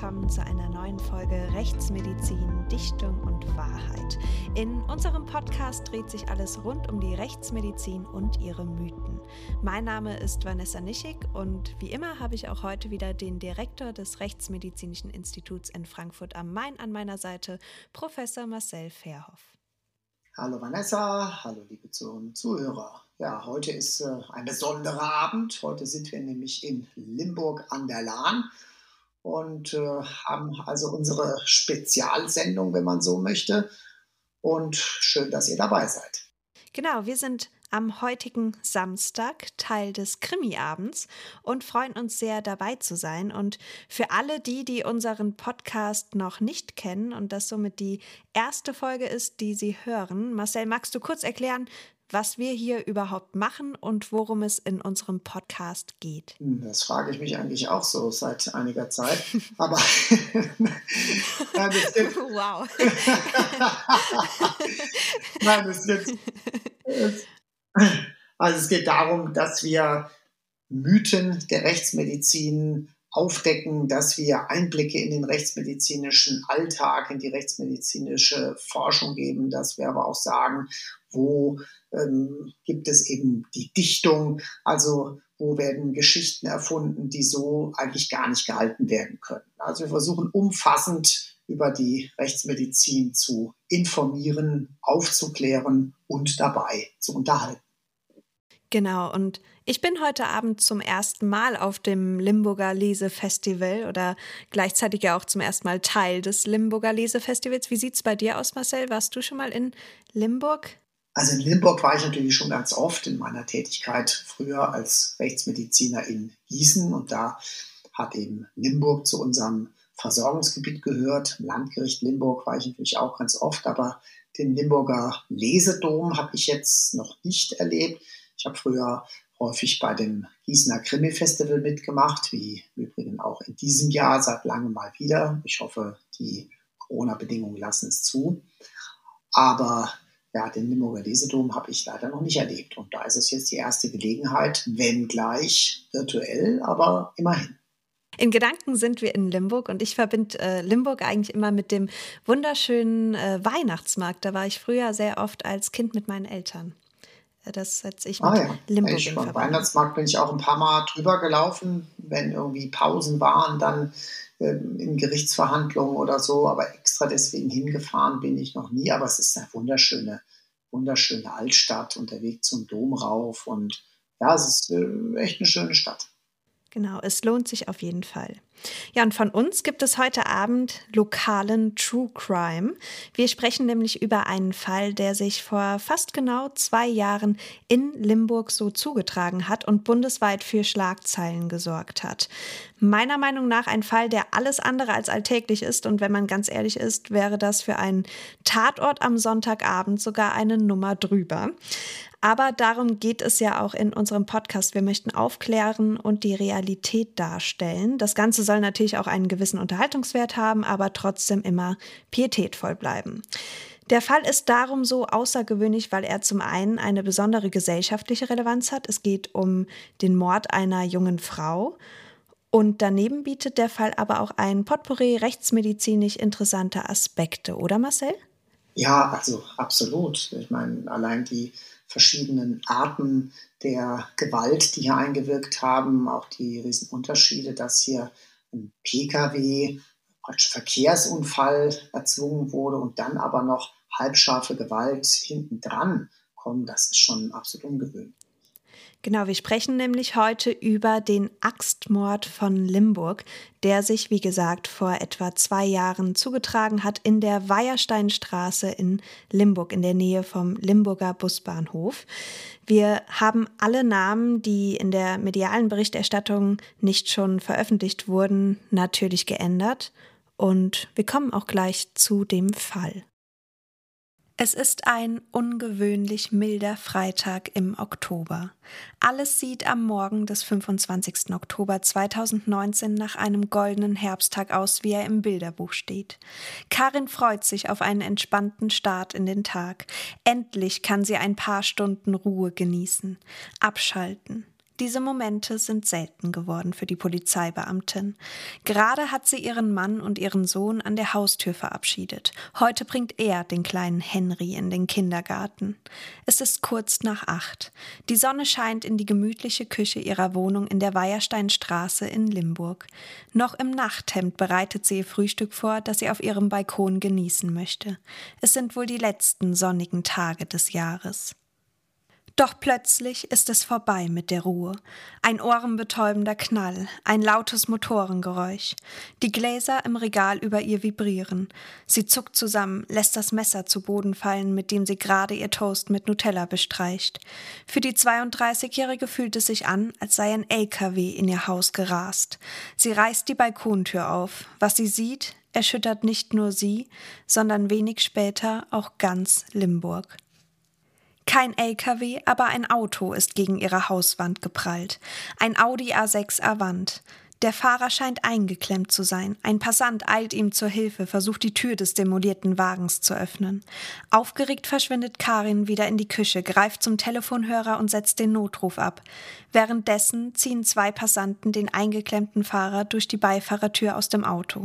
willkommen zu einer neuen Folge Rechtsmedizin, Dichtung und Wahrheit. In unserem Podcast dreht sich alles rund um die Rechtsmedizin und ihre Mythen. Mein Name ist Vanessa Nischig und wie immer habe ich auch heute wieder den Direktor des Rechtsmedizinischen Instituts in Frankfurt am Main an meiner Seite, Professor Marcel Verhoff. Hallo Vanessa, hallo liebe Zuhörer. Ja, heute ist äh, ein besonderer Abend. Heute sind wir nämlich in Limburg an der Lahn und äh, haben also unsere Spezialsendung, wenn man so möchte. Und schön, dass ihr dabei seid. Genau, wir sind am heutigen Samstag Teil des Krimi-Abends und freuen uns sehr dabei zu sein. Und für alle die, die unseren Podcast noch nicht kennen und das somit die erste Folge ist, die sie hören, Marcel, magst du kurz erklären, was wir hier überhaupt machen und worum es in unserem Podcast geht? Das frage ich mich eigentlich auch so seit einiger Zeit. Aber Nein, es geht, wow. Nein, geht, es, also es geht darum, dass wir Mythen der Rechtsmedizin aufdecken, dass wir Einblicke in den rechtsmedizinischen Alltag, in die rechtsmedizinische Forschung geben, dass wir aber auch sagen, wo ähm, gibt es eben die Dichtung, also wo werden Geschichten erfunden, die so eigentlich gar nicht gehalten werden können. Also wir versuchen umfassend über die Rechtsmedizin zu informieren, aufzuklären und dabei zu unterhalten. Genau, und ich bin heute Abend zum ersten Mal auf dem Limburger Lesefestival oder gleichzeitig ja auch zum ersten Mal Teil des Limburger Lesefestivals. Wie sieht es bei dir aus, Marcel? Warst du schon mal in Limburg? Also in Limburg war ich natürlich schon ganz oft in meiner Tätigkeit früher als Rechtsmediziner in Gießen und da hat eben Limburg zu unserem Versorgungsgebiet gehört. Im Landgericht Limburg war ich natürlich auch ganz oft, aber den Limburger Lesedom habe ich jetzt noch nicht erlebt. Ich habe früher häufig bei dem Gießener Krimi-Festival mitgemacht, wie übrigens auch in diesem Jahr seit langem mal wieder. Ich hoffe, die Corona-Bedingungen lassen es zu. Aber ja, den Limburger Lesedom habe ich leider noch nicht erlebt. Und da ist es jetzt die erste Gelegenheit, wenn gleich virtuell, aber immerhin. In Gedanken sind wir in Limburg und ich verbinde äh, Limburg eigentlich immer mit dem wunderschönen äh, Weihnachtsmarkt. Da war ich früher sehr oft als Kind mit meinen Eltern. Das setze ich mit ah, ja. Limburg Beim Weihnachtsmarkt bin ich auch ein paar Mal drüber gelaufen, wenn irgendwie Pausen waren, dann ähm, in Gerichtsverhandlungen oder so, aber extra deswegen hingefahren bin ich noch nie. Aber es ist eine wunderschöne, wunderschöne Altstadt und der Weg zum Dom rauf und ja, es ist äh, echt eine schöne Stadt. Genau, es lohnt sich auf jeden Fall. Ja, und von uns gibt es heute Abend lokalen True Crime. Wir sprechen nämlich über einen Fall, der sich vor fast genau zwei Jahren in Limburg so zugetragen hat und bundesweit für Schlagzeilen gesorgt hat. Meiner Meinung nach ein Fall, der alles andere als alltäglich ist und wenn man ganz ehrlich ist, wäre das für einen Tatort am Sonntagabend sogar eine Nummer drüber. Aber darum geht es ja auch in unserem Podcast. Wir möchten aufklären und die Realität darstellen. Das Ganze soll natürlich auch einen gewissen Unterhaltungswert haben, aber trotzdem immer pietätvoll bleiben. Der Fall ist darum so außergewöhnlich, weil er zum einen eine besondere gesellschaftliche Relevanz hat. Es geht um den Mord einer jungen Frau. Und daneben bietet der Fall aber auch ein Potpourri rechtsmedizinisch interessanter Aspekte, oder Marcel? Ja, also absolut. Ich meine, allein die verschiedenen Arten der Gewalt, die hier eingewirkt haben, auch die Riesenunterschiede, dass hier ein Pkw als Verkehrsunfall erzwungen wurde und dann aber noch halbscharfe Gewalt hinten dran kommen, das ist schon absolut ungewöhnlich. Genau, wir sprechen nämlich heute über den Axtmord von Limburg, der sich, wie gesagt, vor etwa zwei Jahren zugetragen hat in der Weiersteinstraße in Limburg, in der Nähe vom Limburger Busbahnhof. Wir haben alle Namen, die in der medialen Berichterstattung nicht schon veröffentlicht wurden, natürlich geändert. Und wir kommen auch gleich zu dem Fall. Es ist ein ungewöhnlich milder Freitag im Oktober. Alles sieht am Morgen des 25. Oktober 2019 nach einem goldenen Herbsttag aus, wie er im Bilderbuch steht. Karin freut sich auf einen entspannten Start in den Tag. Endlich kann sie ein paar Stunden Ruhe genießen, abschalten, Diese Momente sind selten geworden für die Polizeibeamtin. Gerade hat sie ihren Mann und ihren Sohn an der Haustür verabschiedet. Heute bringt er den kleinen Henry in den Kindergarten. Es ist kurz nach acht. Die Sonne scheint in die gemütliche Küche ihrer Wohnung in der Weiersteinstraße in Limburg. Noch im Nachthemd bereitet sie ihr Frühstück vor, das sie auf ihrem Balkon genießen möchte. Es sind wohl die letzten sonnigen Tage des Jahres. Doch plötzlich ist es vorbei mit der Ruhe. Ein ohrenbetäubender Knall, ein lautes Motorengeräusch. Die Gläser im Regal über ihr vibrieren. Sie zuckt zusammen, lässt das Messer zu Boden fallen, mit dem sie gerade ihr Toast mit Nutella bestreicht. Für die 32-Jährige fühlt es sich an, als sei ein LKW in ihr Haus gerast. Sie reißt die Balkontür auf. Was sie sieht, erschüttert nicht nur sie, sondern wenig später auch ganz Limburg. Kein LKW, aber ein Auto ist gegen ihre Hauswand geprallt. Ein Audi A6 Avant. Der Fahrer scheint eingeklemmt zu sein. Ein Passant eilt ihm zur Hilfe, versucht die Tür des demolierten Wagens zu öffnen. Aufgeregt verschwindet Karin wieder in die Küche, greift zum Telefonhörer und setzt den Notruf ab. Währenddessen ziehen zwei Passanten den eingeklemmten Fahrer durch die Beifahrertür aus dem Auto.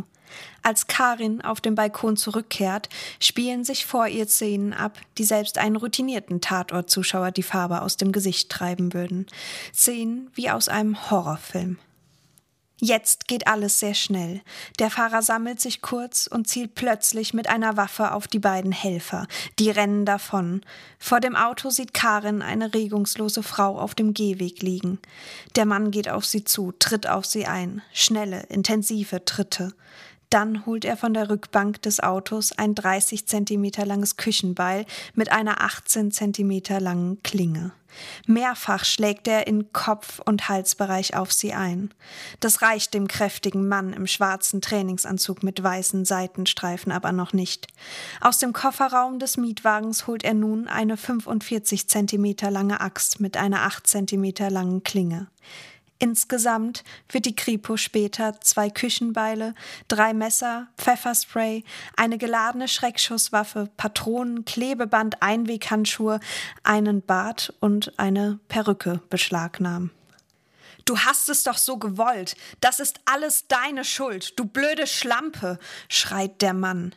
Als Karin auf dem Balkon zurückkehrt, spielen sich vor ihr Szenen ab, die selbst einen routinierten Tatortzuschauer die Farbe aus dem Gesicht treiben würden. Szenen wie aus einem Horrorfilm. Jetzt geht alles sehr schnell. Der Fahrer sammelt sich kurz und zielt plötzlich mit einer Waffe auf die beiden Helfer. Die rennen davon. Vor dem Auto sieht Karin eine regungslose Frau auf dem Gehweg liegen. Der Mann geht auf sie zu, tritt auf sie ein. Schnelle, intensive Tritte. Dann holt er von der Rückbank des Autos ein 30 Zentimeter langes Küchenbeil mit einer 18 Zentimeter langen Klinge. Mehrfach schlägt er in Kopf- und Halsbereich auf sie ein. Das reicht dem kräftigen Mann im schwarzen Trainingsanzug mit weißen Seitenstreifen aber noch nicht. Aus dem Kofferraum des Mietwagens holt er nun eine 45 Zentimeter lange Axt mit einer 8 Zentimeter langen Klinge. Insgesamt wird die Kripo später zwei Küchenbeile, drei Messer, Pfefferspray, eine geladene Schreckschusswaffe, Patronen, Klebeband, Einweghandschuhe, einen Bart und eine Perücke beschlagnahmen. Du hast es doch so gewollt. Das ist alles deine Schuld, du blöde Schlampe, schreit der Mann.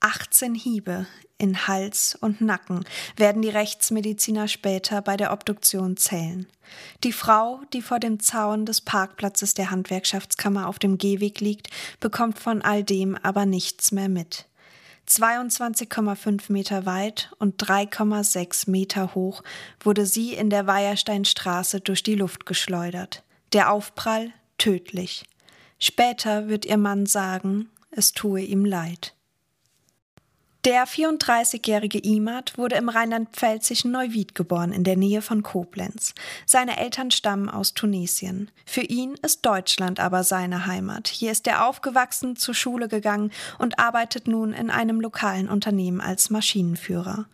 18 Hiebe in Hals und Nacken werden die Rechtsmediziner später bei der Obduktion zählen. Die Frau, die vor dem Zaun des Parkplatzes der Handwerkschaftskammer auf dem Gehweg liegt, bekommt von all dem aber nichts mehr mit. 22,5 Meter weit und 3,6 Meter hoch wurde sie in der Weiersteinstraße durch die Luft geschleudert. Der Aufprall tödlich. Später wird ihr Mann sagen, es tue ihm leid. Der 34-jährige Imad wurde im rheinland-pfälzischen Neuwied geboren, in der Nähe von Koblenz. Seine Eltern stammen aus Tunesien. Für ihn ist Deutschland aber seine Heimat. Hier ist er aufgewachsen, zur Schule gegangen und arbeitet nun in einem lokalen Unternehmen als Maschinenführer.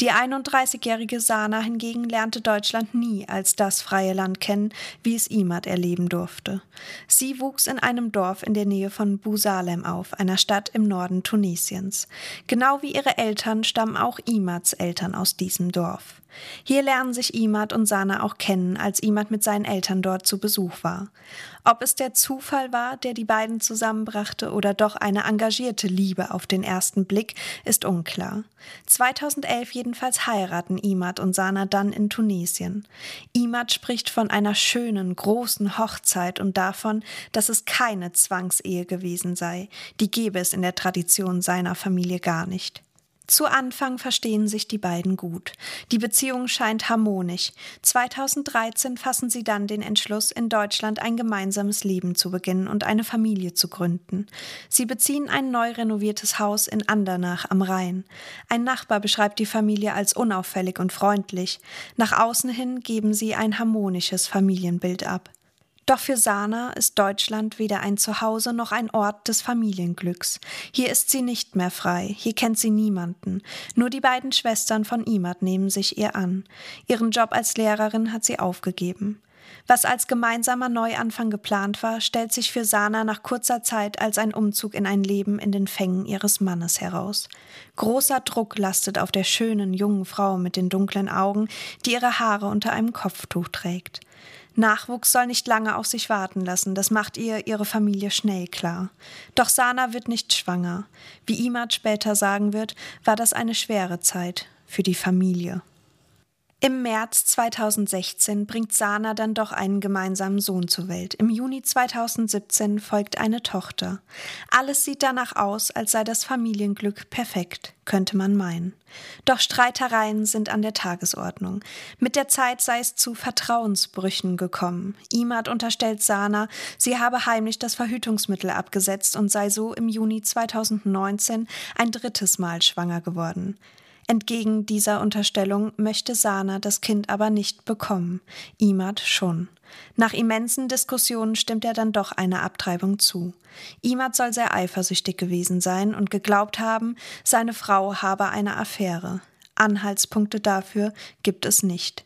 Die 31-jährige Sana hingegen lernte Deutschland nie als das freie Land kennen, wie es Imad erleben durfte. Sie wuchs in einem Dorf in der Nähe von Busalem auf, einer Stadt im Norden Tunesiens. Genau Genau wie ihre Eltern stammen auch Imads Eltern aus diesem Dorf. Hier lernen sich Imad und Sana auch kennen, als Imad mit seinen Eltern dort zu Besuch war. Ob es der Zufall war, der die beiden zusammenbrachte, oder doch eine engagierte Liebe auf den ersten Blick, ist unklar. 2011 jedenfalls heiraten Imad und Sana dann in Tunesien. Imad spricht von einer schönen, großen Hochzeit und davon, dass es keine Zwangsehe gewesen sei. Die gebe es in der Tradition seiner Familie gar nicht. Zu Anfang verstehen sich die beiden gut. Die Beziehung scheint harmonisch. 2013 fassen sie dann den Entschluss, in Deutschland ein gemeinsames Leben zu beginnen und eine Familie zu gründen. Sie beziehen ein neu renoviertes Haus in Andernach am Rhein. Ein Nachbar beschreibt die Familie als unauffällig und freundlich. Nach außen hin geben sie ein harmonisches Familienbild ab. Doch für Sana ist Deutschland weder ein Zuhause noch ein Ort des Familienglücks. Hier ist sie nicht mehr frei, hier kennt sie niemanden. Nur die beiden Schwestern von Imad nehmen sich ihr an. Ihren Job als Lehrerin hat sie aufgegeben. Was als gemeinsamer Neuanfang geplant war, stellt sich für Sana nach kurzer Zeit als ein Umzug in ein Leben in den Fängen ihres Mannes heraus. Großer Druck lastet auf der schönen jungen Frau mit den dunklen Augen, die ihre Haare unter einem Kopftuch trägt. Nachwuchs soll nicht lange auf sich warten lassen, das macht ihr ihre Familie schnell klar. Doch Sana wird nicht schwanger. Wie Imad später sagen wird, war das eine schwere Zeit für die Familie. Im März 2016 bringt Sana dann doch einen gemeinsamen Sohn zur Welt. Im Juni 2017 folgt eine Tochter. Alles sieht danach aus, als sei das Familienglück perfekt, könnte man meinen. Doch Streitereien sind an der Tagesordnung. Mit der Zeit sei es zu Vertrauensbrüchen gekommen. Imad unterstellt Sana, sie habe heimlich das Verhütungsmittel abgesetzt und sei so im Juni 2019 ein drittes Mal schwanger geworden. Entgegen dieser Unterstellung möchte Sana das Kind aber nicht bekommen, Imad schon. Nach immensen Diskussionen stimmt er dann doch einer Abtreibung zu. Imad soll sehr eifersüchtig gewesen sein und geglaubt haben, seine Frau habe eine Affäre. Anhaltspunkte dafür gibt es nicht.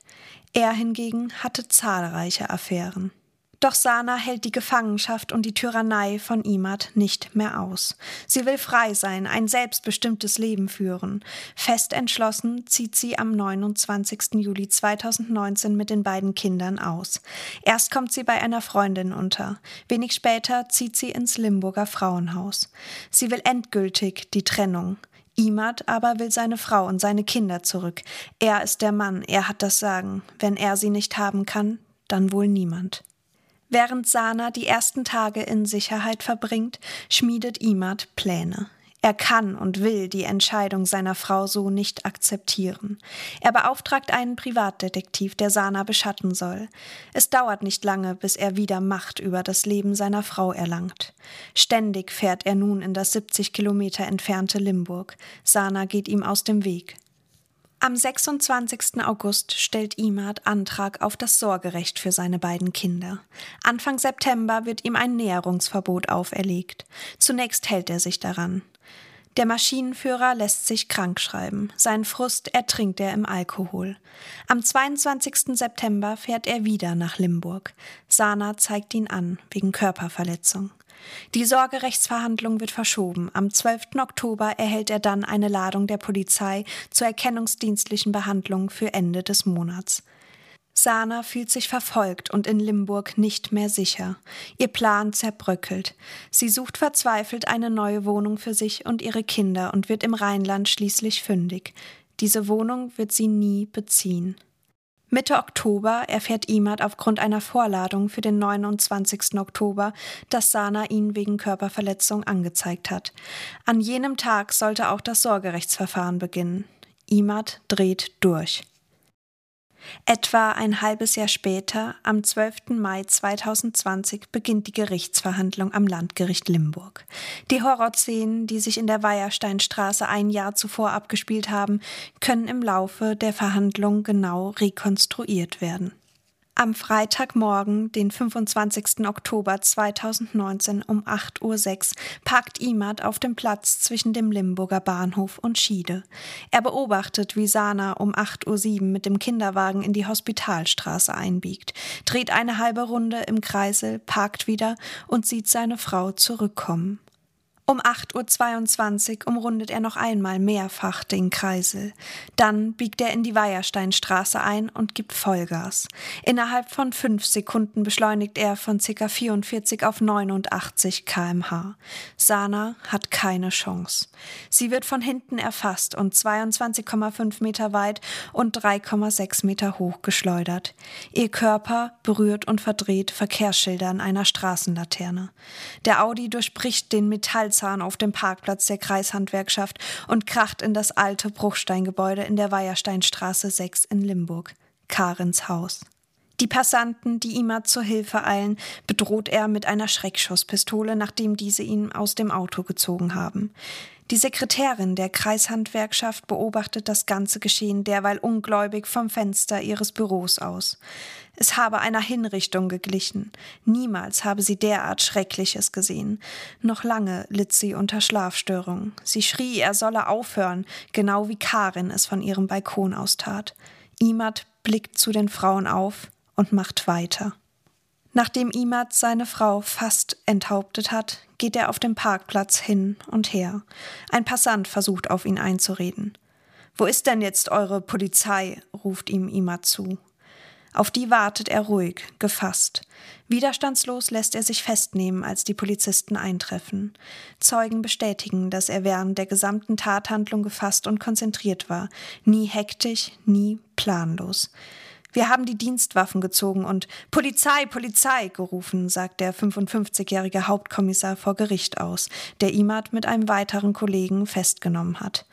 Er hingegen hatte zahlreiche Affären. Doch Sana hält die Gefangenschaft und die Tyrannei von Imad nicht mehr aus. Sie will frei sein, ein selbstbestimmtes Leben führen. Fest entschlossen zieht sie am 29. Juli 2019 mit den beiden Kindern aus. Erst kommt sie bei einer Freundin unter. Wenig später zieht sie ins Limburger Frauenhaus. Sie will endgültig die Trennung. Imad aber will seine Frau und seine Kinder zurück. Er ist der Mann, er hat das Sagen. Wenn er sie nicht haben kann, dann wohl niemand. Während Sana die ersten Tage in Sicherheit verbringt, schmiedet Imad Pläne. Er kann und will die Entscheidung seiner Frau so nicht akzeptieren. Er beauftragt einen Privatdetektiv, der Sana beschatten soll. Es dauert nicht lange, bis er wieder Macht über das Leben seiner Frau erlangt. Ständig fährt er nun in das 70 Kilometer entfernte Limburg. Sana geht ihm aus dem Weg. Am 26. August stellt Imad Antrag auf das Sorgerecht für seine beiden Kinder. Anfang September wird ihm ein Näherungsverbot auferlegt. Zunächst hält er sich daran. Der Maschinenführer lässt sich krank schreiben. Seinen Frust ertrinkt er im Alkohol. Am 22. September fährt er wieder nach Limburg. Sana zeigt ihn an, wegen Körperverletzung. Die Sorgerechtsverhandlung wird verschoben. Am 12. Oktober erhält er dann eine Ladung der Polizei zur erkennungsdienstlichen Behandlung für Ende des Monats. Sana fühlt sich verfolgt und in Limburg nicht mehr sicher. Ihr Plan zerbröckelt. Sie sucht verzweifelt eine neue Wohnung für sich und ihre Kinder und wird im Rheinland schließlich fündig. Diese Wohnung wird sie nie beziehen. Mitte Oktober erfährt Imad aufgrund einer Vorladung für den 29. Oktober, dass Sana ihn wegen Körperverletzung angezeigt hat. An jenem Tag sollte auch das Sorgerechtsverfahren beginnen. Imad dreht durch. Etwa ein halbes Jahr später, am 12. Mai 2020, beginnt die Gerichtsverhandlung am Landgericht Limburg. Die Horrorszenen, die sich in der Weiersteinstraße ein Jahr zuvor abgespielt haben, können im Laufe der Verhandlung genau rekonstruiert werden. Am Freitagmorgen, den 25. Oktober 2019 um 8.06 Uhr parkt Imad auf dem Platz zwischen dem Limburger Bahnhof und Schiede. Er beobachtet, wie Sana um 8.07 Uhr mit dem Kinderwagen in die Hospitalstraße einbiegt, dreht eine halbe Runde im Kreisel, parkt wieder und sieht seine Frau zurückkommen. Um 8.22 Uhr umrundet er noch einmal mehrfach den Kreisel. Dann biegt er in die Weiersteinstraße ein und gibt Vollgas. Innerhalb von fünf Sekunden beschleunigt er von ca. 44 auf 89 kmh. Sana hat keine Chance. Sie wird von hinten erfasst und 22,5 Meter weit und 3,6 Meter hoch geschleudert. Ihr Körper berührt und verdreht Verkehrsschilder an einer Straßenlaterne. Der Audi durchbricht den Metall Zahn auf dem Parkplatz der Kreishandwerkschaft und kracht in das alte Bruchsteingebäude in der Weiersteinstraße 6 in Limburg. Karens Haus. Die Passanten, die ihm zur Hilfe eilen, bedroht er mit einer Schreckschusspistole, nachdem diese ihn aus dem Auto gezogen haben. Die Sekretärin der Kreishandwerkschaft beobachtet das ganze Geschehen derweil ungläubig vom Fenster ihres Büros aus. Es habe einer Hinrichtung geglichen. Niemals habe sie derart Schreckliches gesehen. Noch lange litt sie unter Schlafstörungen. Sie schrie, er solle aufhören, genau wie Karin es von ihrem Balkon aus tat. Imad blickt zu den Frauen auf und macht weiter. Nachdem Imad seine Frau fast enthauptet hat, geht er auf dem Parkplatz hin und her. Ein Passant versucht auf ihn einzureden. Wo ist denn jetzt eure Polizei? ruft ihm Imad zu. Auf die wartet er ruhig, gefasst. Widerstandslos lässt er sich festnehmen, als die Polizisten eintreffen. Zeugen bestätigen, dass er während der gesamten Tathandlung gefasst und konzentriert war, nie hektisch, nie planlos. Wir haben die Dienstwaffen gezogen und Polizei, Polizei gerufen, sagt der 55-jährige Hauptkommissar vor Gericht aus, der Imad mit einem weiteren Kollegen festgenommen hat.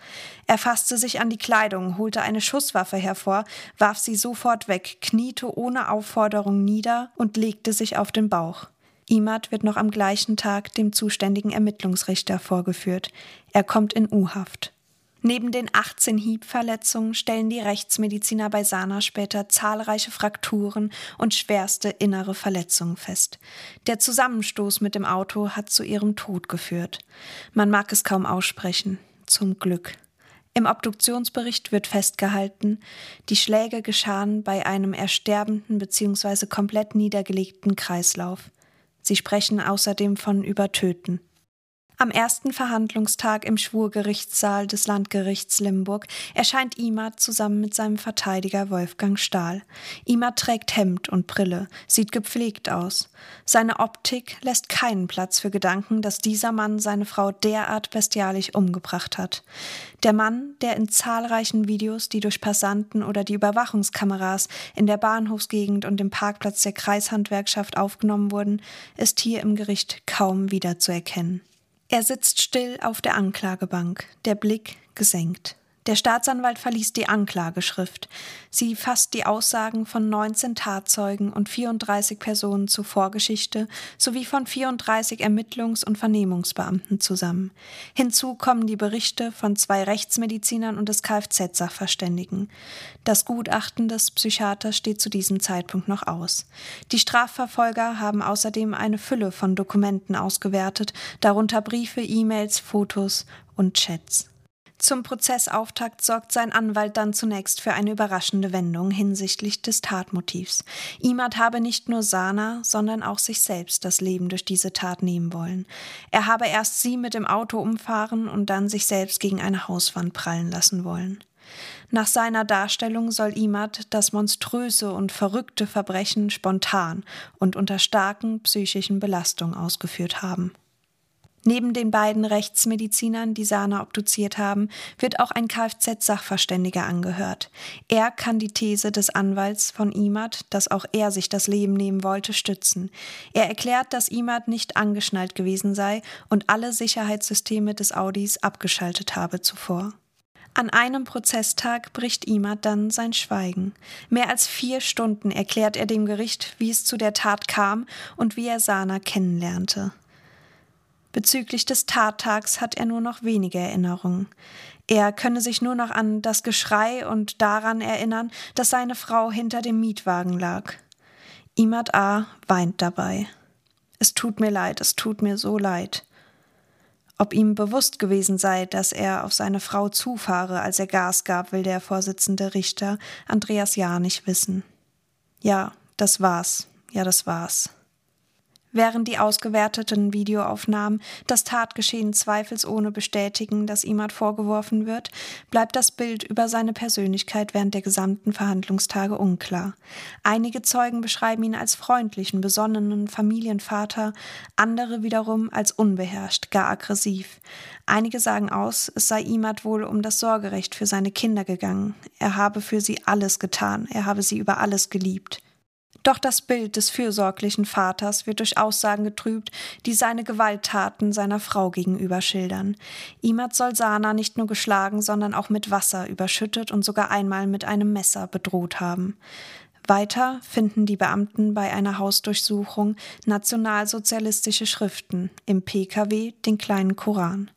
Er fasste sich an die Kleidung, holte eine Schusswaffe hervor, warf sie sofort weg, kniete ohne Aufforderung nieder und legte sich auf den Bauch. Imad wird noch am gleichen Tag dem zuständigen Ermittlungsrichter vorgeführt. Er kommt in U-Haft. Neben den 18 Hiebverletzungen stellen die Rechtsmediziner bei Sana später zahlreiche Frakturen und schwerste innere Verletzungen fest. Der Zusammenstoß mit dem Auto hat zu ihrem Tod geführt. Man mag es kaum aussprechen. Zum Glück. Im Obduktionsbericht wird festgehalten, die Schläge geschahen bei einem ersterbenden bzw. komplett niedergelegten Kreislauf. Sie sprechen außerdem von Übertöten. Am ersten Verhandlungstag im Schwurgerichtssaal des Landgerichts Limburg erscheint Imad zusammen mit seinem Verteidiger Wolfgang Stahl. Imad trägt Hemd und Brille, sieht gepflegt aus. Seine Optik lässt keinen Platz für Gedanken, dass dieser Mann seine Frau derart bestialisch umgebracht hat. Der Mann, der in zahlreichen Videos, die durch Passanten oder die Überwachungskameras in der Bahnhofsgegend und dem Parkplatz der Kreishandwerkschaft aufgenommen wurden, ist hier im Gericht kaum wiederzuerkennen. Er sitzt still auf der Anklagebank, der Blick gesenkt. Der Staatsanwalt verliest die Anklageschrift. Sie fasst die Aussagen von 19 Tatzeugen und 34 Personen zur Vorgeschichte sowie von 34 Ermittlungs- und Vernehmungsbeamten zusammen. Hinzu kommen die Berichte von zwei Rechtsmedizinern und des Kfz-Sachverständigen. Das Gutachten des Psychiaters steht zu diesem Zeitpunkt noch aus. Die Strafverfolger haben außerdem eine Fülle von Dokumenten ausgewertet, darunter Briefe, E-Mails, Fotos und Chats. Zum Prozessauftakt sorgt sein Anwalt dann zunächst für eine überraschende Wendung hinsichtlich des Tatmotivs. Imad habe nicht nur Sana, sondern auch sich selbst das Leben durch diese Tat nehmen wollen. Er habe erst sie mit dem Auto umfahren und dann sich selbst gegen eine Hauswand prallen lassen wollen. Nach seiner Darstellung soll Imad das monströse und verrückte Verbrechen spontan und unter starken psychischen Belastungen ausgeführt haben. Neben den beiden Rechtsmedizinern, die Sana obduziert haben, wird auch ein Kfz-Sachverständiger angehört. Er kann die These des Anwalts von Imad, dass auch er sich das Leben nehmen wollte, stützen. Er erklärt, dass Imad nicht angeschnallt gewesen sei und alle Sicherheitssysteme des Audis abgeschaltet habe zuvor. An einem Prozesstag bricht Imad dann sein Schweigen. Mehr als vier Stunden erklärt er dem Gericht, wie es zu der Tat kam und wie er Sana kennenlernte. Bezüglich des Tattags hat er nur noch wenige Erinnerungen. Er könne sich nur noch an das Geschrei und daran erinnern, dass seine Frau hinter dem Mietwagen lag. Imad A. weint dabei. Es tut mir leid, es tut mir so leid. Ob ihm bewusst gewesen sei, dass er auf seine Frau zufahre, als er Gas gab, will der Vorsitzende Richter Andreas Jahr nicht wissen. Ja, das war's. Ja, das war's während die ausgewerteten Videoaufnahmen das Tatgeschehen zweifelsohne bestätigen, das Imad vorgeworfen wird, bleibt das Bild über seine Persönlichkeit während der gesamten Verhandlungstage unklar. Einige Zeugen beschreiben ihn als freundlichen, besonnenen Familienvater, andere wiederum als unbeherrscht, gar aggressiv. Einige sagen aus, es sei Imad wohl um das Sorgerecht für seine Kinder gegangen. Er habe für sie alles getan, er habe sie über alles geliebt. Doch das Bild des fürsorglichen Vaters wird durch Aussagen getrübt, die seine Gewalttaten seiner Frau gegenüber schildern. Imad soll Sana nicht nur geschlagen, sondern auch mit Wasser überschüttet und sogar einmal mit einem Messer bedroht haben. Weiter finden die Beamten bei einer Hausdurchsuchung nationalsozialistische Schriften, im PKW den kleinen Koran.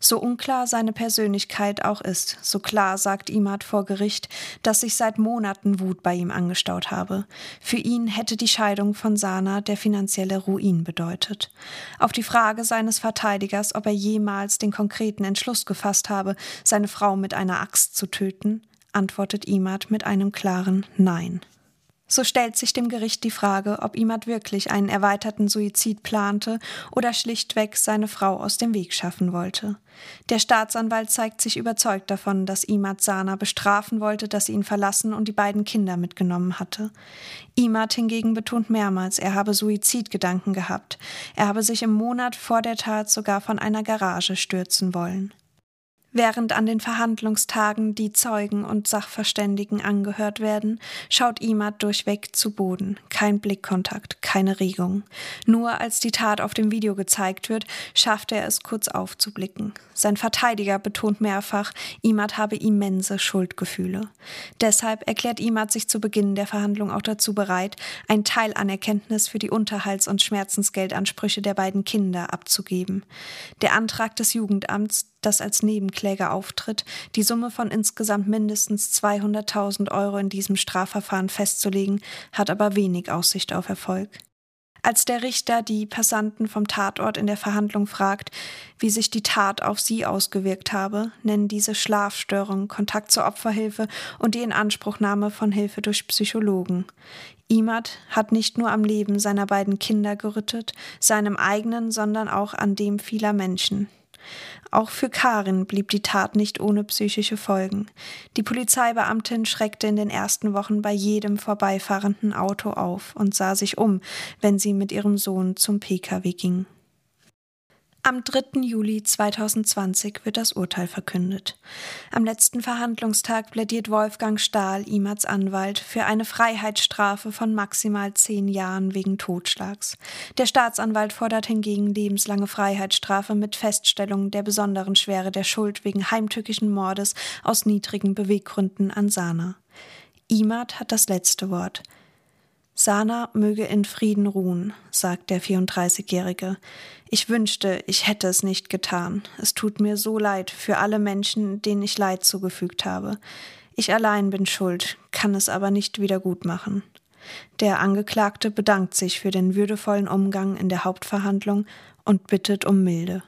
So unklar seine Persönlichkeit auch ist, so klar sagt Imad vor Gericht, dass sich seit Monaten Wut bei ihm angestaut habe. Für ihn hätte die Scheidung von Sana der finanzielle Ruin bedeutet. Auf die Frage seines Verteidigers, ob er jemals den konkreten Entschluss gefasst habe, seine Frau mit einer Axt zu töten, antwortet Imad mit einem klaren Nein. So stellt sich dem Gericht die Frage, ob Imad wirklich einen erweiterten Suizid plante oder schlichtweg seine Frau aus dem Weg schaffen wollte. Der Staatsanwalt zeigt sich überzeugt davon, dass Imad Sana bestrafen wollte, dass sie ihn verlassen und die beiden Kinder mitgenommen hatte. Imad hingegen betont mehrmals, er habe Suizidgedanken gehabt. Er habe sich im Monat vor der Tat sogar von einer Garage stürzen wollen. Während an den Verhandlungstagen die Zeugen und Sachverständigen angehört werden, schaut Imad durchweg zu Boden. Kein Blickkontakt, keine Regung. Nur als die Tat auf dem Video gezeigt wird, schafft er es kurz aufzublicken. Sein Verteidiger betont mehrfach, Imad habe immense Schuldgefühle. Deshalb erklärt Imad sich zu Beginn der Verhandlung auch dazu bereit, ein Teilanerkenntnis für die Unterhalts- und Schmerzensgeldansprüche der beiden Kinder abzugeben. Der Antrag des Jugendamts das als Nebenkläger auftritt, die Summe von insgesamt mindestens 200.000 Euro in diesem Strafverfahren festzulegen, hat aber wenig Aussicht auf Erfolg. Als der Richter die Passanten vom Tatort in der Verhandlung fragt, wie sich die Tat auf sie ausgewirkt habe, nennen diese Schlafstörungen, Kontakt zur Opferhilfe und die Inanspruchnahme von Hilfe durch Psychologen. Imad hat nicht nur am Leben seiner beiden Kinder gerüttet, seinem eigenen, sondern auch an dem vieler Menschen. Auch für Karin blieb die Tat nicht ohne psychische Folgen. Die Polizeibeamtin schreckte in den ersten Wochen bei jedem vorbeifahrenden Auto auf und sah sich um, wenn sie mit ihrem Sohn zum Pkw ging. Am 3. Juli 2020 wird das Urteil verkündet. Am letzten Verhandlungstag plädiert Wolfgang Stahl, Imads Anwalt, für eine Freiheitsstrafe von maximal zehn Jahren wegen Totschlags. Der Staatsanwalt fordert hingegen lebenslange Freiheitsstrafe mit Feststellung der besonderen Schwere der Schuld wegen heimtückischen Mordes aus niedrigen Beweggründen an Sana. Imad hat das letzte Wort. Sana möge in Frieden ruhen, sagt der 34-Jährige. Ich wünschte, ich hätte es nicht getan. Es tut mir so leid für alle Menschen, denen ich Leid zugefügt habe. Ich allein bin schuld, kann es aber nicht wieder gut machen. Der Angeklagte bedankt sich für den würdevollen Umgang in der Hauptverhandlung und bittet um Milde.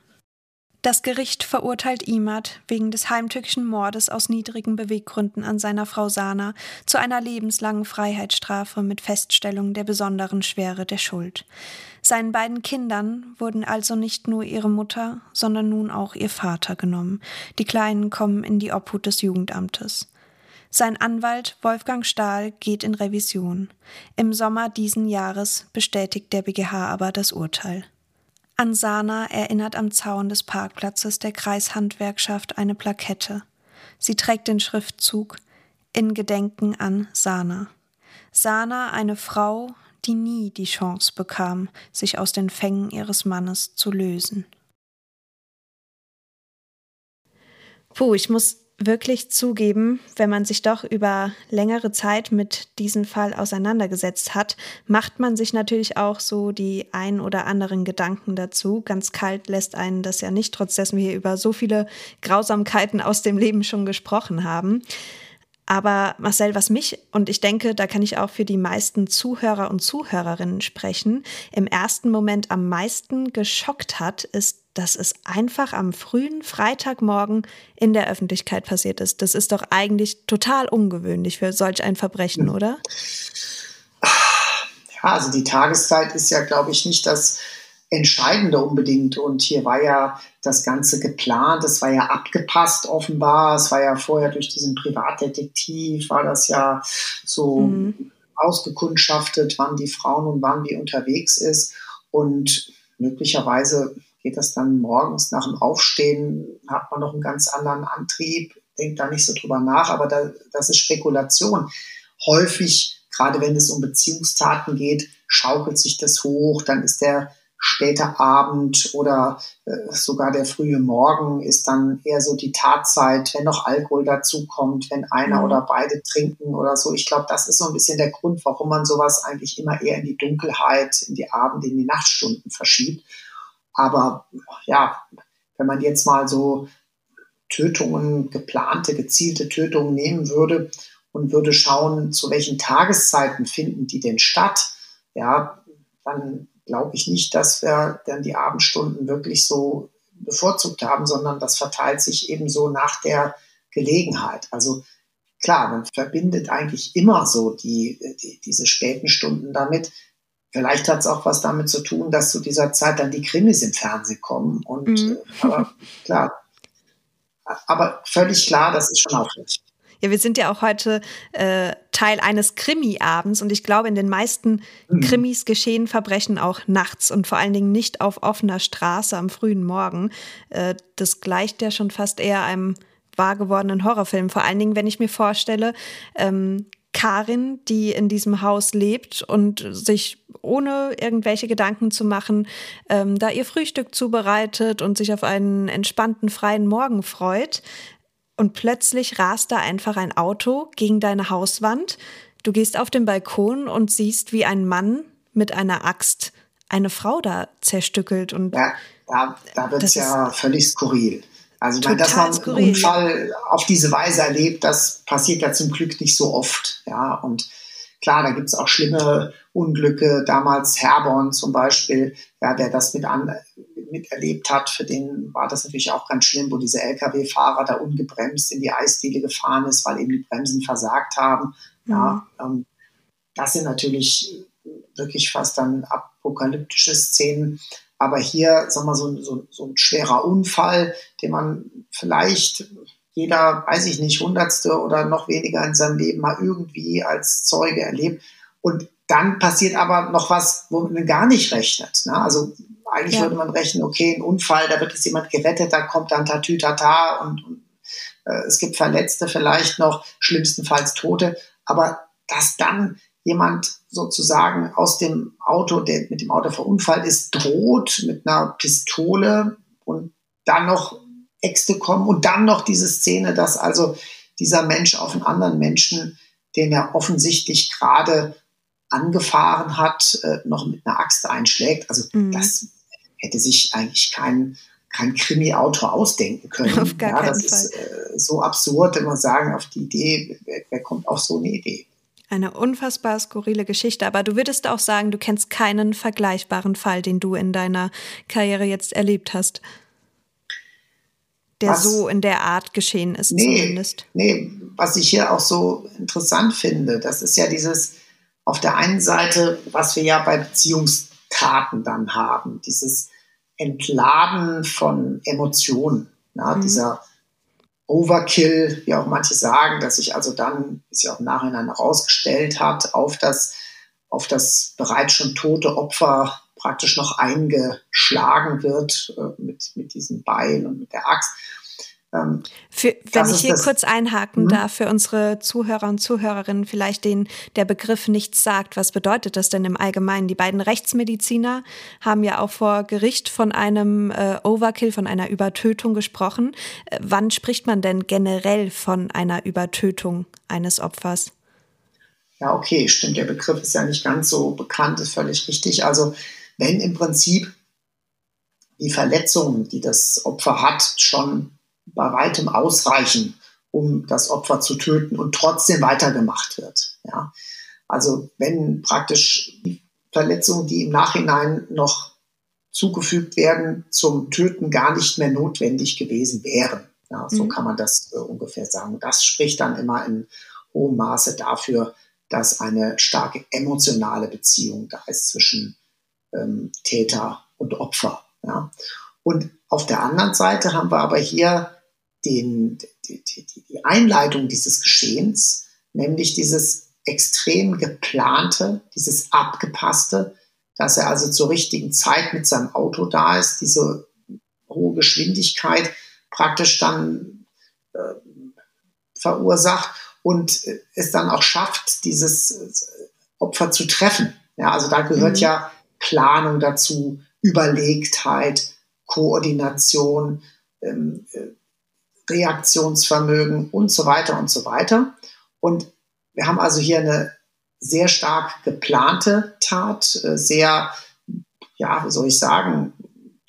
Das Gericht verurteilt Imad wegen des heimtückischen Mordes aus niedrigen Beweggründen an seiner Frau Sana zu einer lebenslangen Freiheitsstrafe mit Feststellung der besonderen Schwere der Schuld. Seinen beiden Kindern wurden also nicht nur ihre Mutter, sondern nun auch ihr Vater genommen. Die Kleinen kommen in die Obhut des Jugendamtes. Sein Anwalt Wolfgang Stahl geht in Revision. Im Sommer diesen Jahres bestätigt der BGH aber das Urteil. An Sana erinnert am Zaun des Parkplatzes der Kreishandwerkschaft eine Plakette. Sie trägt den Schriftzug In Gedenken an Sana. Sana, eine Frau, die nie die Chance bekam, sich aus den Fängen ihres Mannes zu lösen. Puh, ich muss wirklich zugeben, wenn man sich doch über längere Zeit mit diesem Fall auseinandergesetzt hat, macht man sich natürlich auch so die ein oder anderen Gedanken dazu. Ganz kalt lässt einen das ja nicht, trotz dessen wir hier über so viele Grausamkeiten aus dem Leben schon gesprochen haben. Aber Marcel, was mich, und ich denke, da kann ich auch für die meisten Zuhörer und Zuhörerinnen sprechen, im ersten Moment am meisten geschockt hat, ist, dass es einfach am frühen Freitagmorgen in der Öffentlichkeit passiert ist. Das ist doch eigentlich total ungewöhnlich für solch ein Verbrechen, oder? Ja, also die Tageszeit ist ja, glaube ich, nicht das Entscheidende unbedingt. Und hier war ja das Ganze geplant, es war ja abgepasst offenbar, es war ja vorher durch diesen Privatdetektiv, war das ja so mhm. ausgekundschaftet, wann die Frau und wann wie unterwegs ist. Und möglicherweise geht das dann morgens nach dem Aufstehen, hat man noch einen ganz anderen Antrieb, denkt da nicht so drüber nach, aber da, das ist Spekulation. Häufig, gerade wenn es um Beziehungstaten geht, schaukelt sich das hoch, dann ist der später Abend oder äh, sogar der frühe Morgen ist dann eher so die Tatzeit, wenn noch Alkohol dazukommt, wenn einer mhm. oder beide trinken oder so. Ich glaube, das ist so ein bisschen der Grund, warum man sowas eigentlich immer eher in die Dunkelheit, in die Abend, in die Nachtstunden verschiebt. Aber ja, wenn man jetzt mal so Tötungen, geplante, gezielte Tötungen nehmen würde und würde schauen, zu welchen Tageszeiten finden die denn statt, ja, dann glaube ich nicht, dass wir dann die Abendstunden wirklich so bevorzugt haben, sondern das verteilt sich eben so nach der Gelegenheit. Also klar, man verbindet eigentlich immer so die, die diese späten Stunden damit. Vielleicht hat es auch was damit zu tun, dass zu dieser Zeit dann die Krimis im Fernsehen kommen. Und mhm. Äh, aber klar, aber völlig klar, das ist schon aufregend. Ja, wir sind ja auch heute äh, Teil eines Krimi-Abends und ich glaube, in den meisten mhm. Krimis geschehen Verbrechen auch nachts und vor allen Dingen nicht auf offener Straße am frühen Morgen. Äh, das gleicht ja schon fast eher einem wahr gewordenen Horrorfilm. Vor allen Dingen, wenn ich mir vorstelle, ähm, Karin, die in diesem Haus lebt und sich ohne irgendwelche Gedanken zu machen, ähm, da ihr Frühstück zubereitet und sich auf einen entspannten freien Morgen freut, und plötzlich rast da einfach ein Auto gegen deine Hauswand. Du gehst auf den Balkon und siehst, wie ein Mann mit einer Axt eine Frau da zerstückelt. Und ja, da, da wird es ja völlig skurril. Also, weil, dass man skurril. einen Unfall auf diese Weise erlebt, das passiert ja zum Glück nicht so oft. Ja, und klar, da gibt es auch schlimme Unglücke. Damals Herborn zum Beispiel, ja, der das mit an, miterlebt hat, für den war das natürlich auch ganz schlimm, wo dieser Lkw-Fahrer da ungebremst in die Eisdiele gefahren ist, weil eben die Bremsen versagt haben. Mhm. Ja, ähm, das sind natürlich wirklich fast dann apokalyptische Szenen. Aber hier, sagen wir so, so, so ein schwerer Unfall, den man vielleicht jeder, weiß ich nicht, Hundertste oder noch weniger in seinem Leben mal irgendwie als Zeuge erlebt. Und dann passiert aber noch was, womit man gar nicht rechnet. Ne? Also eigentlich ja. würde man rechnen, okay, ein Unfall, da wird jetzt jemand gerettet, da kommt dann Tatütata und, und äh, es gibt Verletzte vielleicht noch, schlimmstenfalls Tote. Aber dass dann jemand sozusagen aus dem Auto, der mit dem Auto verunfallt ist, droht mit einer Pistole und dann noch Äxte kommen und dann noch diese Szene, dass also dieser Mensch auf einen anderen Menschen, den er offensichtlich gerade angefahren hat, äh, noch mit einer Axt einschlägt. Also mhm. das hätte sich eigentlich kein, kein Krimi-Autor ausdenken können. Auf gar ja, das Fall. ist äh, so absurd, wenn man sagen, auf die Idee, wer, wer kommt auf so eine Idee? Eine unfassbar skurrile Geschichte, aber du würdest auch sagen, du kennst keinen vergleichbaren Fall, den du in deiner Karriere jetzt erlebt hast, der was, so in der Art geschehen ist nee, zumindest. Nee, was ich hier auch so interessant finde, das ist ja dieses auf der einen Seite, was wir ja bei Beziehungs Taten dann haben, dieses Entladen von Emotionen, ja, mhm. dieser Overkill, wie auch manche sagen, dass sich also dann, wie sich auch im Nachhinein herausgestellt hat, auf das, auf das bereits schon tote Opfer praktisch noch eingeschlagen wird äh, mit, mit diesem Beil und mit der Axt. Ähm, für, wenn ich hier kurz einhaken mhm. darf, für unsere Zuhörer und Zuhörerinnen vielleicht den der Begriff nichts sagt, was bedeutet das denn im Allgemeinen? Die beiden Rechtsmediziner haben ja auch vor Gericht von einem äh, Overkill, von einer Übertötung gesprochen. Äh, wann spricht man denn generell von einer Übertötung eines Opfers? Ja, okay, stimmt. Der Begriff ist ja nicht ganz so bekannt, ist völlig richtig. Also wenn im Prinzip die Verletzungen, die das Opfer hat, schon bei weitem ausreichen, um das Opfer zu töten und trotzdem weitergemacht wird. Ja. Also wenn praktisch Verletzungen, die im Nachhinein noch zugefügt werden, zum Töten gar nicht mehr notwendig gewesen wären. Ja, so mhm. kann man das äh, ungefähr sagen. Das spricht dann immer in hohem Maße dafür, dass eine starke emotionale Beziehung da ist zwischen ähm, Täter und Opfer. Ja. Und auf der anderen Seite haben wir aber hier den, die, die, Einleitung dieses Geschehens, nämlich dieses extrem geplante, dieses abgepasste, dass er also zur richtigen Zeit mit seinem Auto da ist, diese hohe Geschwindigkeit praktisch dann äh, verursacht und es dann auch schafft, dieses äh, Opfer zu treffen. Ja, also da gehört mhm. ja Planung dazu, Überlegtheit, Koordination, ähm, äh, Reaktionsvermögen und so weiter und so weiter. Und wir haben also hier eine sehr stark geplante Tat, äh, sehr, ja, wie soll ich sagen,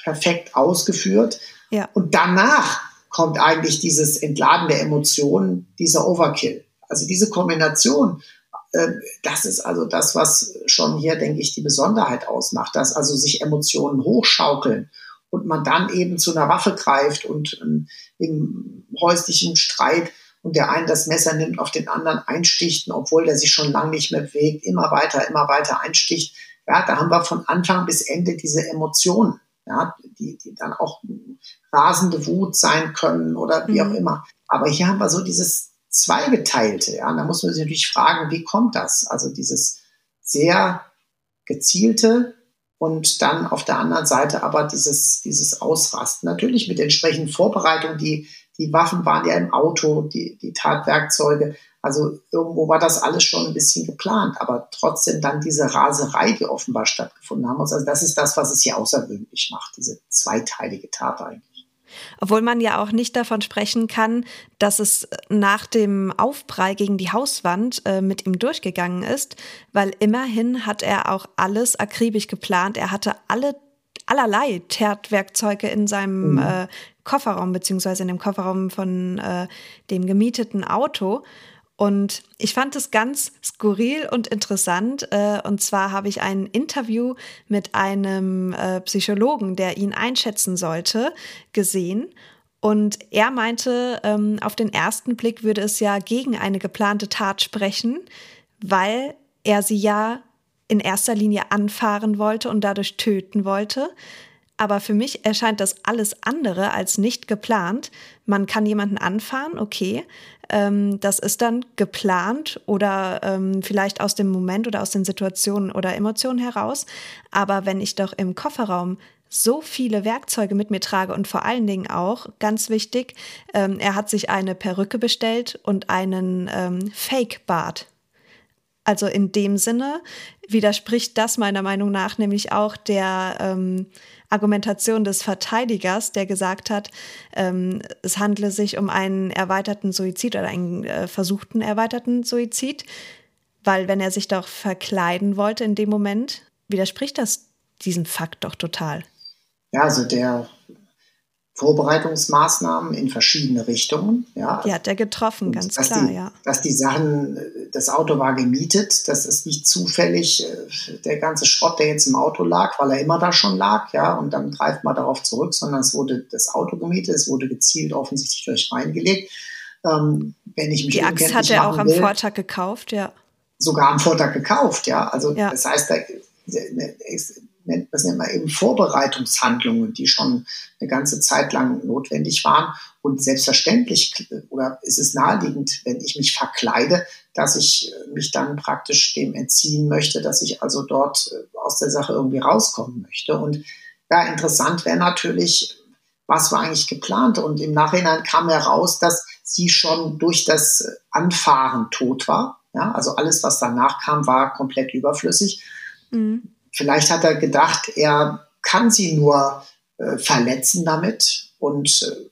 perfekt ausgeführt. Ja. Und danach kommt eigentlich dieses Entladen der Emotionen, dieser Overkill. Also diese Kombination, äh, das ist also das, was schon hier, denke ich, die Besonderheit ausmacht, dass also sich Emotionen hochschaukeln und man dann eben zu einer Waffe greift und ähm, im häuslichen Streit und der einen das Messer nimmt, auf den anderen einsticht, obwohl der sich schon lange nicht mehr bewegt, immer weiter, immer weiter einsticht. Ja, da haben wir von Anfang bis Ende diese Emotionen, ja, die, die dann auch rasende Wut sein können oder wie mhm. auch immer. Aber hier haben wir so dieses Zweigeteilte, ja, da muss man sich natürlich fragen, wie kommt das? Also dieses sehr gezielte, und dann auf der anderen Seite aber dieses, dieses Ausrasten. Natürlich mit entsprechenden Vorbereitungen, die, die Waffen waren ja im Auto, die, die Tatwerkzeuge. Also irgendwo war das alles schon ein bisschen geplant, aber trotzdem dann diese Raserei, die offenbar stattgefunden haben Also das ist das, was es hier außergewöhnlich macht, diese zweiteilige Tat eigentlich. Obwohl man ja auch nicht davon sprechen kann, dass es nach dem Aufprall gegen die Hauswand äh, mit ihm durchgegangen ist, weil immerhin hat er auch alles akribisch geplant. Er hatte alle allerlei Teerwerkzeuge in seinem mhm. äh, Kofferraum beziehungsweise in dem Kofferraum von äh, dem gemieteten Auto. Und ich fand es ganz skurril und interessant. Äh, und zwar habe ich ein Interview mit einem äh, Psychologen, der ihn einschätzen sollte, gesehen. Und er meinte, ähm, auf den ersten Blick würde es ja gegen eine geplante Tat sprechen, weil er sie ja in erster Linie anfahren wollte und dadurch töten wollte. Aber für mich erscheint das alles andere als nicht geplant. Man kann jemanden anfahren, okay. Ähm, das ist dann geplant oder ähm, vielleicht aus dem Moment oder aus den Situationen oder Emotionen heraus. Aber wenn ich doch im Kofferraum so viele Werkzeuge mit mir trage und vor allen Dingen auch, ganz wichtig, ähm, er hat sich eine Perücke bestellt und einen ähm, Fake-Bart. Also in dem Sinne widerspricht das meiner Meinung nach nämlich auch der ähm, Argumentation des Verteidigers, der gesagt hat, ähm, es handle sich um einen erweiterten Suizid oder einen äh, versuchten erweiterten Suizid, weil wenn er sich doch verkleiden wollte in dem Moment, widerspricht das diesem Fakt doch total. Ja, also der Vorbereitungsmaßnahmen in verschiedene Richtungen. Ja, die hat er getroffen, ganz klar, die, ja. Dass die Sachen, das Auto war gemietet, das ist nicht zufällig äh, der ganze Schrott, der jetzt im Auto lag, weil er immer da schon lag, ja, und dann greift man darauf zurück, sondern es wurde das Auto gemietet, es wurde gezielt offensichtlich durch reingelegt. Ähm, wenn ich mich die Axt hat er auch am will, Vortag gekauft, ja. Sogar am Vortag gekauft, ja. Also ja. das heißt, da, nennt, das nennt man eben Vorbereitungshandlungen, die schon eine ganze Zeit lang notwendig waren. Und selbstverständlich oder ist es naheliegend, wenn ich mich verkleide, dass ich äh, mich dann praktisch dem entziehen möchte, dass ich also dort äh, aus der Sache irgendwie rauskommen möchte. Und ja, interessant wäre natürlich, was war eigentlich geplant? Und im Nachhinein kam heraus, dass sie schon durch das Anfahren tot war. Ja, also alles, was danach kam, war komplett überflüssig. Mhm. Vielleicht hat er gedacht, er kann sie nur äh, verletzen damit und äh,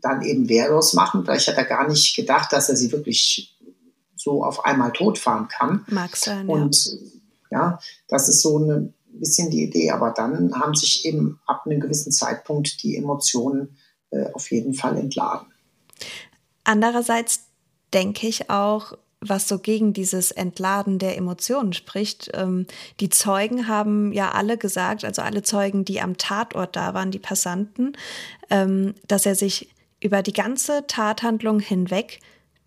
dann eben wehrlos machen. Vielleicht hat er gar nicht gedacht, dass er sie wirklich so auf einmal totfahren kann. Mag sein. Und ja, ja das ist so ein bisschen die Idee. Aber dann haben sich eben ab einem gewissen Zeitpunkt die Emotionen äh, auf jeden Fall entladen. Andererseits denke ich auch, was so gegen dieses Entladen der Emotionen spricht. Ähm, die Zeugen haben ja alle gesagt, also alle Zeugen, die am Tatort da waren, die Passanten, ähm, dass er sich über die ganze Tathandlung hinweg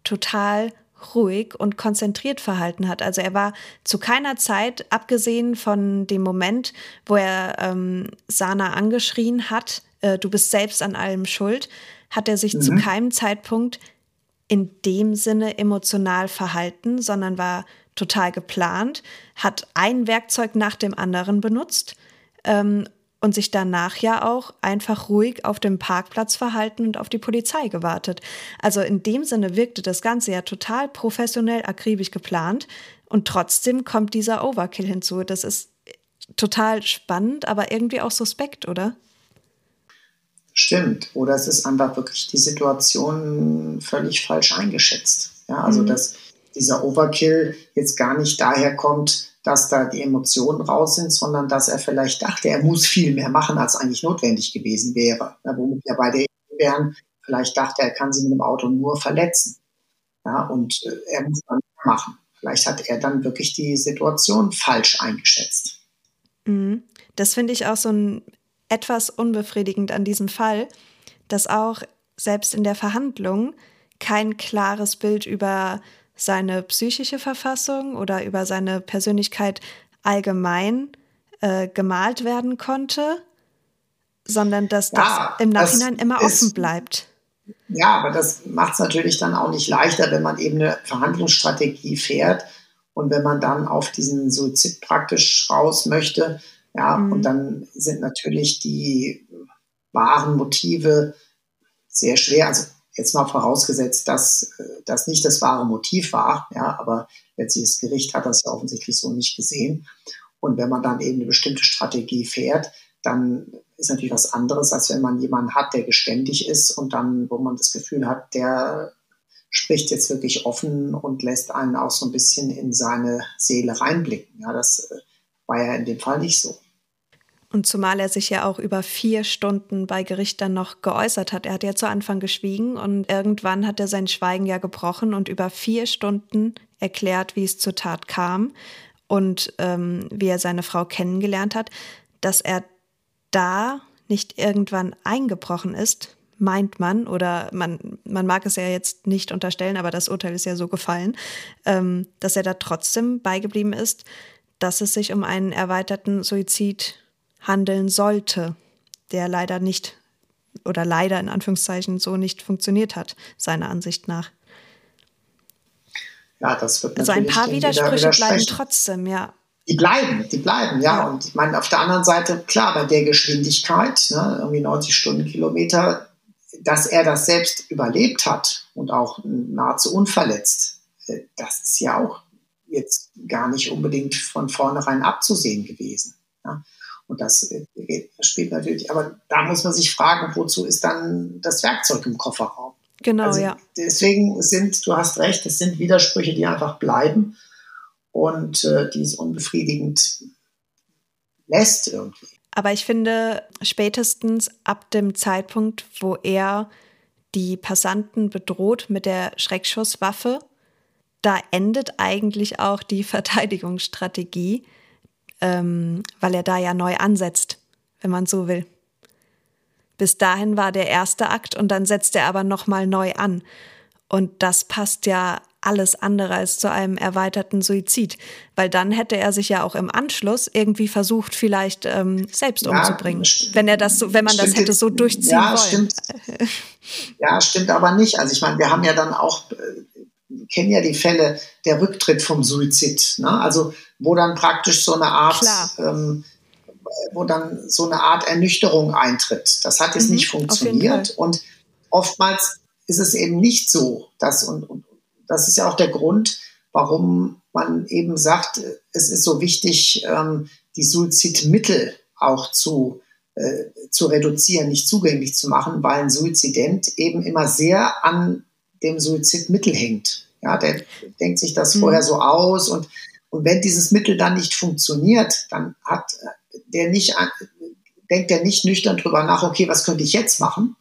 total ruhig und konzentriert verhalten hat. Also er war zu keiner Zeit, abgesehen von dem Moment, wo er ähm, Sana angeschrien hat, äh, du bist selbst an allem schuld, hat er sich mhm. zu keinem Zeitpunkt in dem Sinne emotional verhalten, sondern war total geplant, hat ein Werkzeug nach dem anderen benutzt ähm, und sich danach ja auch einfach ruhig auf dem Parkplatz verhalten und auf die Polizei gewartet. Also in dem Sinne wirkte das Ganze ja total professionell, akribisch geplant und trotzdem kommt dieser Overkill hinzu. Das ist total spannend, aber irgendwie auch suspekt, oder? Stimmt. Oder es ist einfach wirklich die Situation völlig falsch eingeschätzt. Ja, also mhm. dass dieser Overkill jetzt gar nicht daher kommt, dass da die Emotionen raus sind, sondern dass er vielleicht dachte, er muss viel mehr machen, als eigentlich notwendig gewesen wäre. Ja, womit wir bei der wären, vielleicht dachte er, er kann sie mit dem Auto nur verletzen. Ja, und äh, er muss dann machen. Vielleicht hat er dann wirklich die Situation falsch eingeschätzt. Mhm. Das finde ich auch so ein etwas unbefriedigend an diesem Fall, dass auch selbst in der Verhandlung kein klares Bild über seine psychische Verfassung oder über seine Persönlichkeit allgemein äh, gemalt werden konnte, sondern dass ja, das im Nachhinein das immer ist, offen bleibt. Ja, aber das macht es natürlich dann auch nicht leichter, wenn man eben eine Verhandlungsstrategie fährt und wenn man dann auf diesen Suizid praktisch raus möchte. Ja, mhm. und dann sind natürlich die wahren Motive sehr schwer. Also jetzt mal vorausgesetzt, dass das nicht das wahre Motiv war, ja, aber letztlich das Gericht hat das ja offensichtlich so nicht gesehen. Und wenn man dann eben eine bestimmte Strategie fährt, dann ist natürlich was anderes, als wenn man jemanden hat, der geständig ist und dann, wo man das Gefühl hat, der spricht jetzt wirklich offen und lässt einen auch so ein bisschen in seine Seele reinblicken. Ja, das äh, war ja in dem Fall nicht so. Und zumal er sich ja auch über vier Stunden bei Gericht dann noch geäußert hat. Er hat ja zu Anfang geschwiegen und irgendwann hat er sein Schweigen ja gebrochen und über vier Stunden erklärt, wie es zur Tat kam und ähm, wie er seine Frau kennengelernt hat, dass er da nicht irgendwann eingebrochen ist, meint man, oder man, man mag es ja jetzt nicht unterstellen, aber das Urteil ist ja so gefallen, ähm, dass er da trotzdem beigeblieben ist, dass es sich um einen erweiterten Suizid handeln sollte, der leider nicht oder leider in Anführungszeichen so nicht funktioniert hat, seiner Ansicht nach. Ja, das wird Also ein paar Widersprüche bleiben trotzdem, ja. Die bleiben, die bleiben, ja. ja. Und ich meine, auf der anderen Seite, klar, bei der Geschwindigkeit, ne, irgendwie 90 Stundenkilometer, dass er das selbst überlebt hat und auch nahezu unverletzt, äh, das ist ja auch jetzt gar nicht unbedingt von vornherein abzusehen gewesen. Ja. Und das spielt natürlich, aber da muss man sich fragen, wozu ist dann das Werkzeug im Kofferraum? Genau, also ja. Deswegen sind, du hast recht, es sind Widersprüche, die einfach bleiben und äh, die es unbefriedigend lässt irgendwie. Aber ich finde, spätestens ab dem Zeitpunkt, wo er die Passanten bedroht mit der Schreckschusswaffe, da endet eigentlich auch die Verteidigungsstrategie, ähm, weil er da ja neu ansetzt, wenn man so will. Bis dahin war der erste Akt und dann setzt er aber nochmal neu an. Und das passt ja alles andere als zu einem erweiterten Suizid, weil dann hätte er sich ja auch im Anschluss irgendwie versucht, vielleicht ähm, selbst ja, umzubringen, wenn er das so, wenn man das hätte so durchziehen ja, wollen. Stimmt. Ja, stimmt aber nicht. Also ich meine, wir haben ja dann auch äh, kennen ja die Fälle der Rücktritt vom Suizid, ne? also wo dann praktisch so eine Art ähm, wo dann so eine Art Ernüchterung eintritt. Das hat jetzt mhm, nicht funktioniert und oftmals ist es eben nicht so, dass und, und das ist ja auch der Grund, warum man eben sagt, es ist so wichtig, ähm, die Suizidmittel auch zu, äh, zu reduzieren, nicht zugänglich zu machen, weil ein Suizident eben immer sehr an dem Suizidmittel hängt. Ja, der denkt sich das mhm. vorher so aus und, und wenn dieses Mittel dann nicht funktioniert, dann hat der nicht, denkt der nicht nüchtern drüber nach, okay, was könnte ich jetzt machen,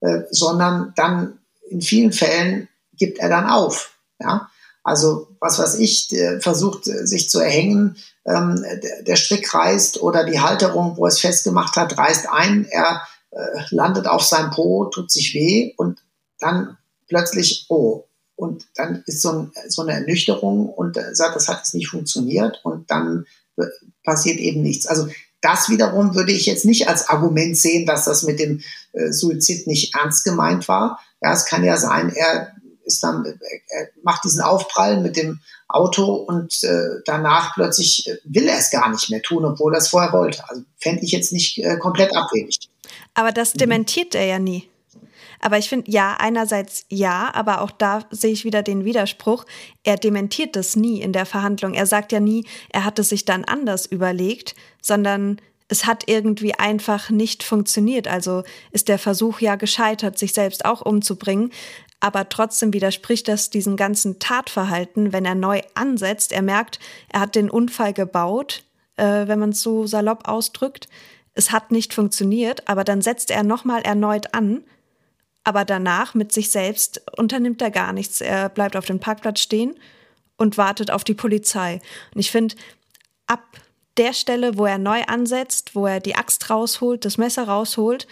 äh, sondern dann in vielen Fällen gibt er dann auf. Ja? Also was weiß ich, versucht sich zu erhängen, ähm, der, Strick reißt oder die Halterung, wo es festgemacht hat, reißt ein, er äh, landet auf seinem Po, tut sich weh und dann plötzlich, oh, und dann ist so, ein, so eine Ernüchterung und äh, sagt, das hat jetzt nicht funktioniert und dann äh, passiert eben nichts. Also das wiederum würde ich jetzt nicht als Argument sehen, dass das mit dem äh, Suizid nicht ernst gemeint war. Ja, es kann ja sein, er ist dann, er macht diesen Aufprall mit dem Auto und äh, danach plötzlich äh, will er es gar nicht mehr tun, obwohl er es vorher wollte. Also fände ich jetzt nicht äh, komplett abwegig. Aber das dementiert er ja nie. Aber ich finde, ja, einerseits ja, aber auch da sehe ich wieder den Widerspruch. Er dementiert das nie in der Verhandlung. Er sagt ja nie, er hat es sich dann anders überlegt, sondern es hat irgendwie einfach nicht funktioniert. Also ist der Versuch ja gescheitert, sich selbst auch umzubringen. Aber trotzdem widerspricht das diesem ganzen Tatverhalten, wenn er neu ansetzt. Er merkt, er hat den Unfall gebaut, äh, wenn man es so salopp ausdrückt. Es hat nicht funktioniert, aber dann setzt er nochmal erneut an aber danach mit sich selbst unternimmt er gar nichts. Er bleibt auf dem Parkplatz stehen und wartet auf die Polizei. Und ich finde, ab der Stelle, wo er neu ansetzt, wo er die Axt rausholt, das Messer rausholt,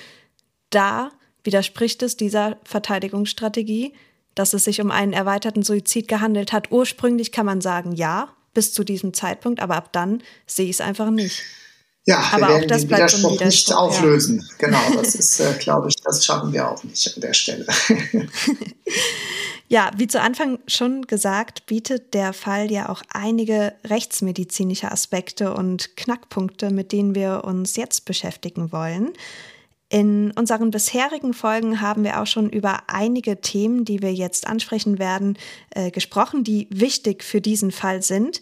da widerspricht es dieser Verteidigungsstrategie, dass es sich um einen erweiterten Suizid gehandelt hat. Ursprünglich kann man sagen, ja, bis zu diesem Zeitpunkt, aber ab dann sehe ich es einfach nicht. Ja, aber wir werden auch das den Widerspruch, Widerspruch nicht auflösen. Ja. Genau, das ist, äh, glaube ich, das schaffen wir auch nicht an der Stelle. ja, wie zu Anfang schon gesagt, bietet der Fall ja auch einige rechtsmedizinische Aspekte und Knackpunkte, mit denen wir uns jetzt beschäftigen wollen. In unseren bisherigen Folgen haben wir auch schon über einige Themen, die wir jetzt ansprechen werden, äh, gesprochen, die wichtig für diesen Fall sind.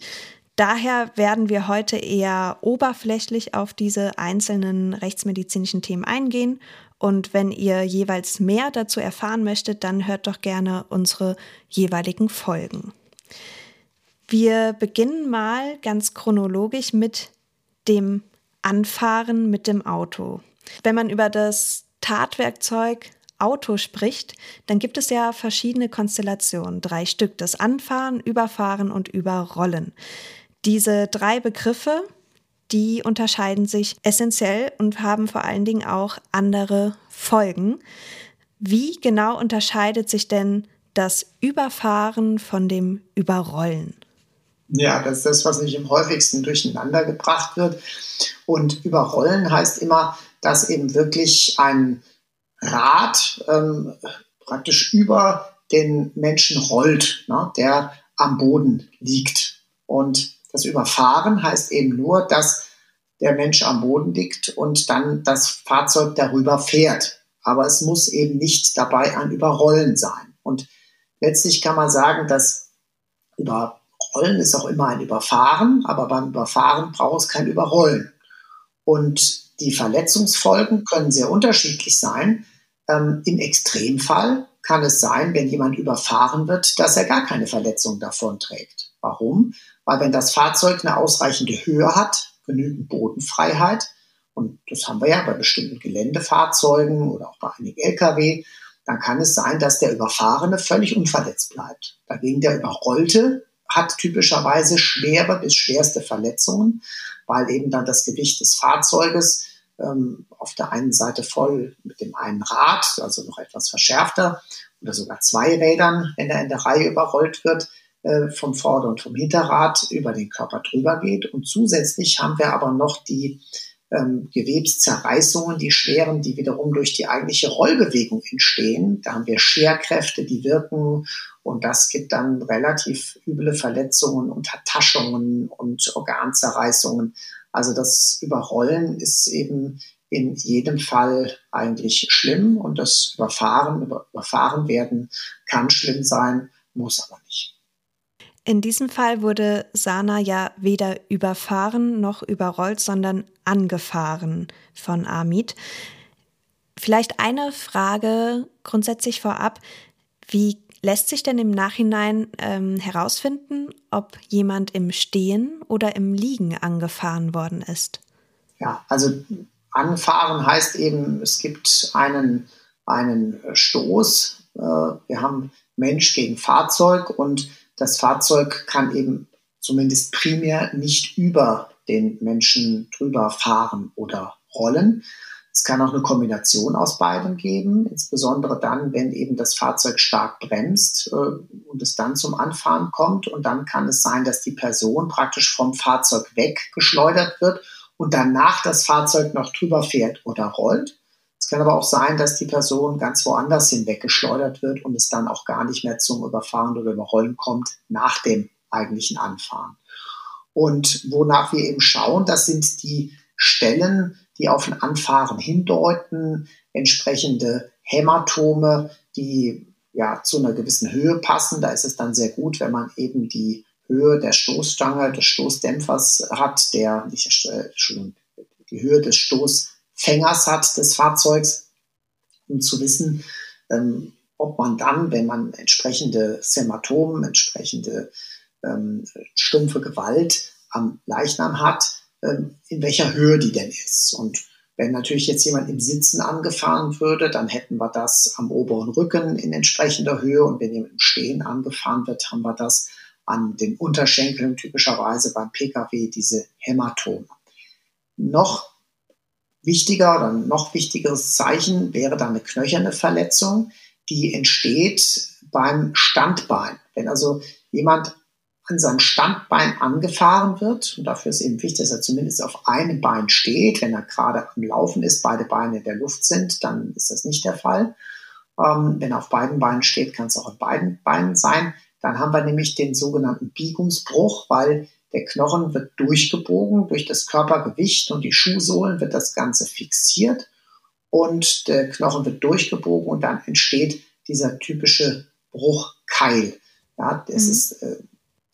Daher werden wir heute eher oberflächlich auf diese einzelnen rechtsmedizinischen Themen eingehen. Und wenn ihr jeweils mehr dazu erfahren möchtet, dann hört doch gerne unsere jeweiligen Folgen. Wir beginnen mal ganz chronologisch mit dem Anfahren mit dem Auto. Wenn man über das Tatwerkzeug Auto spricht, dann gibt es ja verschiedene Konstellationen, drei Stück, das Anfahren, Überfahren und Überrollen. Diese drei Begriffe, die unterscheiden sich essentiell und haben vor allen Dingen auch andere Folgen. Wie genau unterscheidet sich denn das Überfahren von dem Überrollen? Ja, das ist das, was nicht am häufigsten durcheinander gebracht wird. Und überrollen heißt immer, dass eben wirklich ein Rad ähm, praktisch über den Menschen rollt, ne, der am Boden liegt. Und das Überfahren heißt eben nur, dass der Mensch am Boden liegt und dann das Fahrzeug darüber fährt. Aber es muss eben nicht dabei ein Überrollen sein. Und letztlich kann man sagen, dass Überrollen ist auch immer ein Überfahren, aber beim Überfahren braucht es kein Überrollen. Und die Verletzungsfolgen können sehr unterschiedlich sein. Ähm, Im Extremfall kann es sein, wenn jemand überfahren wird, dass er gar keine Verletzung davon trägt. Warum? Weil wenn das Fahrzeug eine ausreichende Höhe hat, genügend Bodenfreiheit, und das haben wir ja bei bestimmten Geländefahrzeugen oder auch bei einigen Lkw, dann kann es sein, dass der Überfahrene völlig unverletzt bleibt. Dagegen der Überrollte hat typischerweise schwere bis schwerste Verletzungen, weil eben dann das Gewicht des Fahrzeuges ähm, auf der einen Seite voll mit dem einen Rad, also noch etwas verschärfter, oder sogar zwei Rädern, wenn er in der Reihe überrollt wird, vom Vorder- und vom Hinterrad über den Körper drüber geht. Und zusätzlich haben wir aber noch die ähm, Gewebszerreißungen, die schweren, die wiederum durch die eigentliche Rollbewegung entstehen. Da haben wir Scherkräfte, die wirken und das gibt dann relativ üble Verletzungen und Taschungen und Organzerreißungen. Also das Überrollen ist eben in jedem Fall eigentlich schlimm und das Überfahren, überfahren werden kann schlimm sein, muss aber nicht. In diesem Fall wurde Sana ja weder überfahren noch überrollt, sondern angefahren von Amit. Vielleicht eine Frage grundsätzlich vorab. Wie lässt sich denn im Nachhinein ähm, herausfinden, ob jemand im Stehen oder im Liegen angefahren worden ist? Ja, also anfahren heißt eben, es gibt einen, einen Stoß. Äh, wir haben Mensch gegen Fahrzeug und das Fahrzeug kann eben zumindest primär nicht über den Menschen drüber fahren oder rollen. Es kann auch eine Kombination aus beidem geben, insbesondere dann, wenn eben das Fahrzeug stark bremst äh, und es dann zum Anfahren kommt. Und dann kann es sein, dass die Person praktisch vom Fahrzeug weggeschleudert wird und danach das Fahrzeug noch drüber fährt oder rollt. Es kann aber auch sein, dass die Person ganz woanders hinweggeschleudert wird und es dann auch gar nicht mehr zum Überfahren oder Überrollen kommt nach dem eigentlichen Anfahren. Und wonach wir eben schauen, das sind die Stellen, die auf ein Anfahren hindeuten, entsprechende Hämatome, die ja zu einer gewissen Höhe passen. Da ist es dann sehr gut, wenn man eben die Höhe der Stoßstange, des Stoßdämpfers hat, der nicht, äh, die Höhe des Stoß Fängers hat des Fahrzeugs, um zu wissen, ähm, ob man dann, wenn man entsprechende Hämatomen, entsprechende ähm, stumpfe Gewalt am Leichnam hat, ähm, in welcher Höhe die denn ist. Und wenn natürlich jetzt jemand im Sitzen angefahren würde, dann hätten wir das am oberen Rücken in entsprechender Höhe. Und wenn jemand im Stehen angefahren wird, haben wir das an den Unterschenkeln, typischerweise beim Pkw, diese Hämatome. Noch Wichtiger oder noch wichtigeres Zeichen wäre dann eine knöcherne Verletzung, die entsteht beim Standbein. Wenn also jemand an sein Standbein angefahren wird, und dafür ist eben wichtig, dass er zumindest auf einem Bein steht, wenn er gerade am Laufen ist, beide Beine in der Luft sind, dann ist das nicht der Fall. Ähm, wenn er auf beiden Beinen steht, kann es auch auf beiden Beinen sein. Dann haben wir nämlich den sogenannten Biegungsbruch, weil der Knochen wird durchgebogen durch das Körpergewicht und die Schuhsohlen wird das Ganze fixiert und der Knochen wird durchgebogen und dann entsteht dieser typische Bruchkeil. Ja, das mhm. ist äh,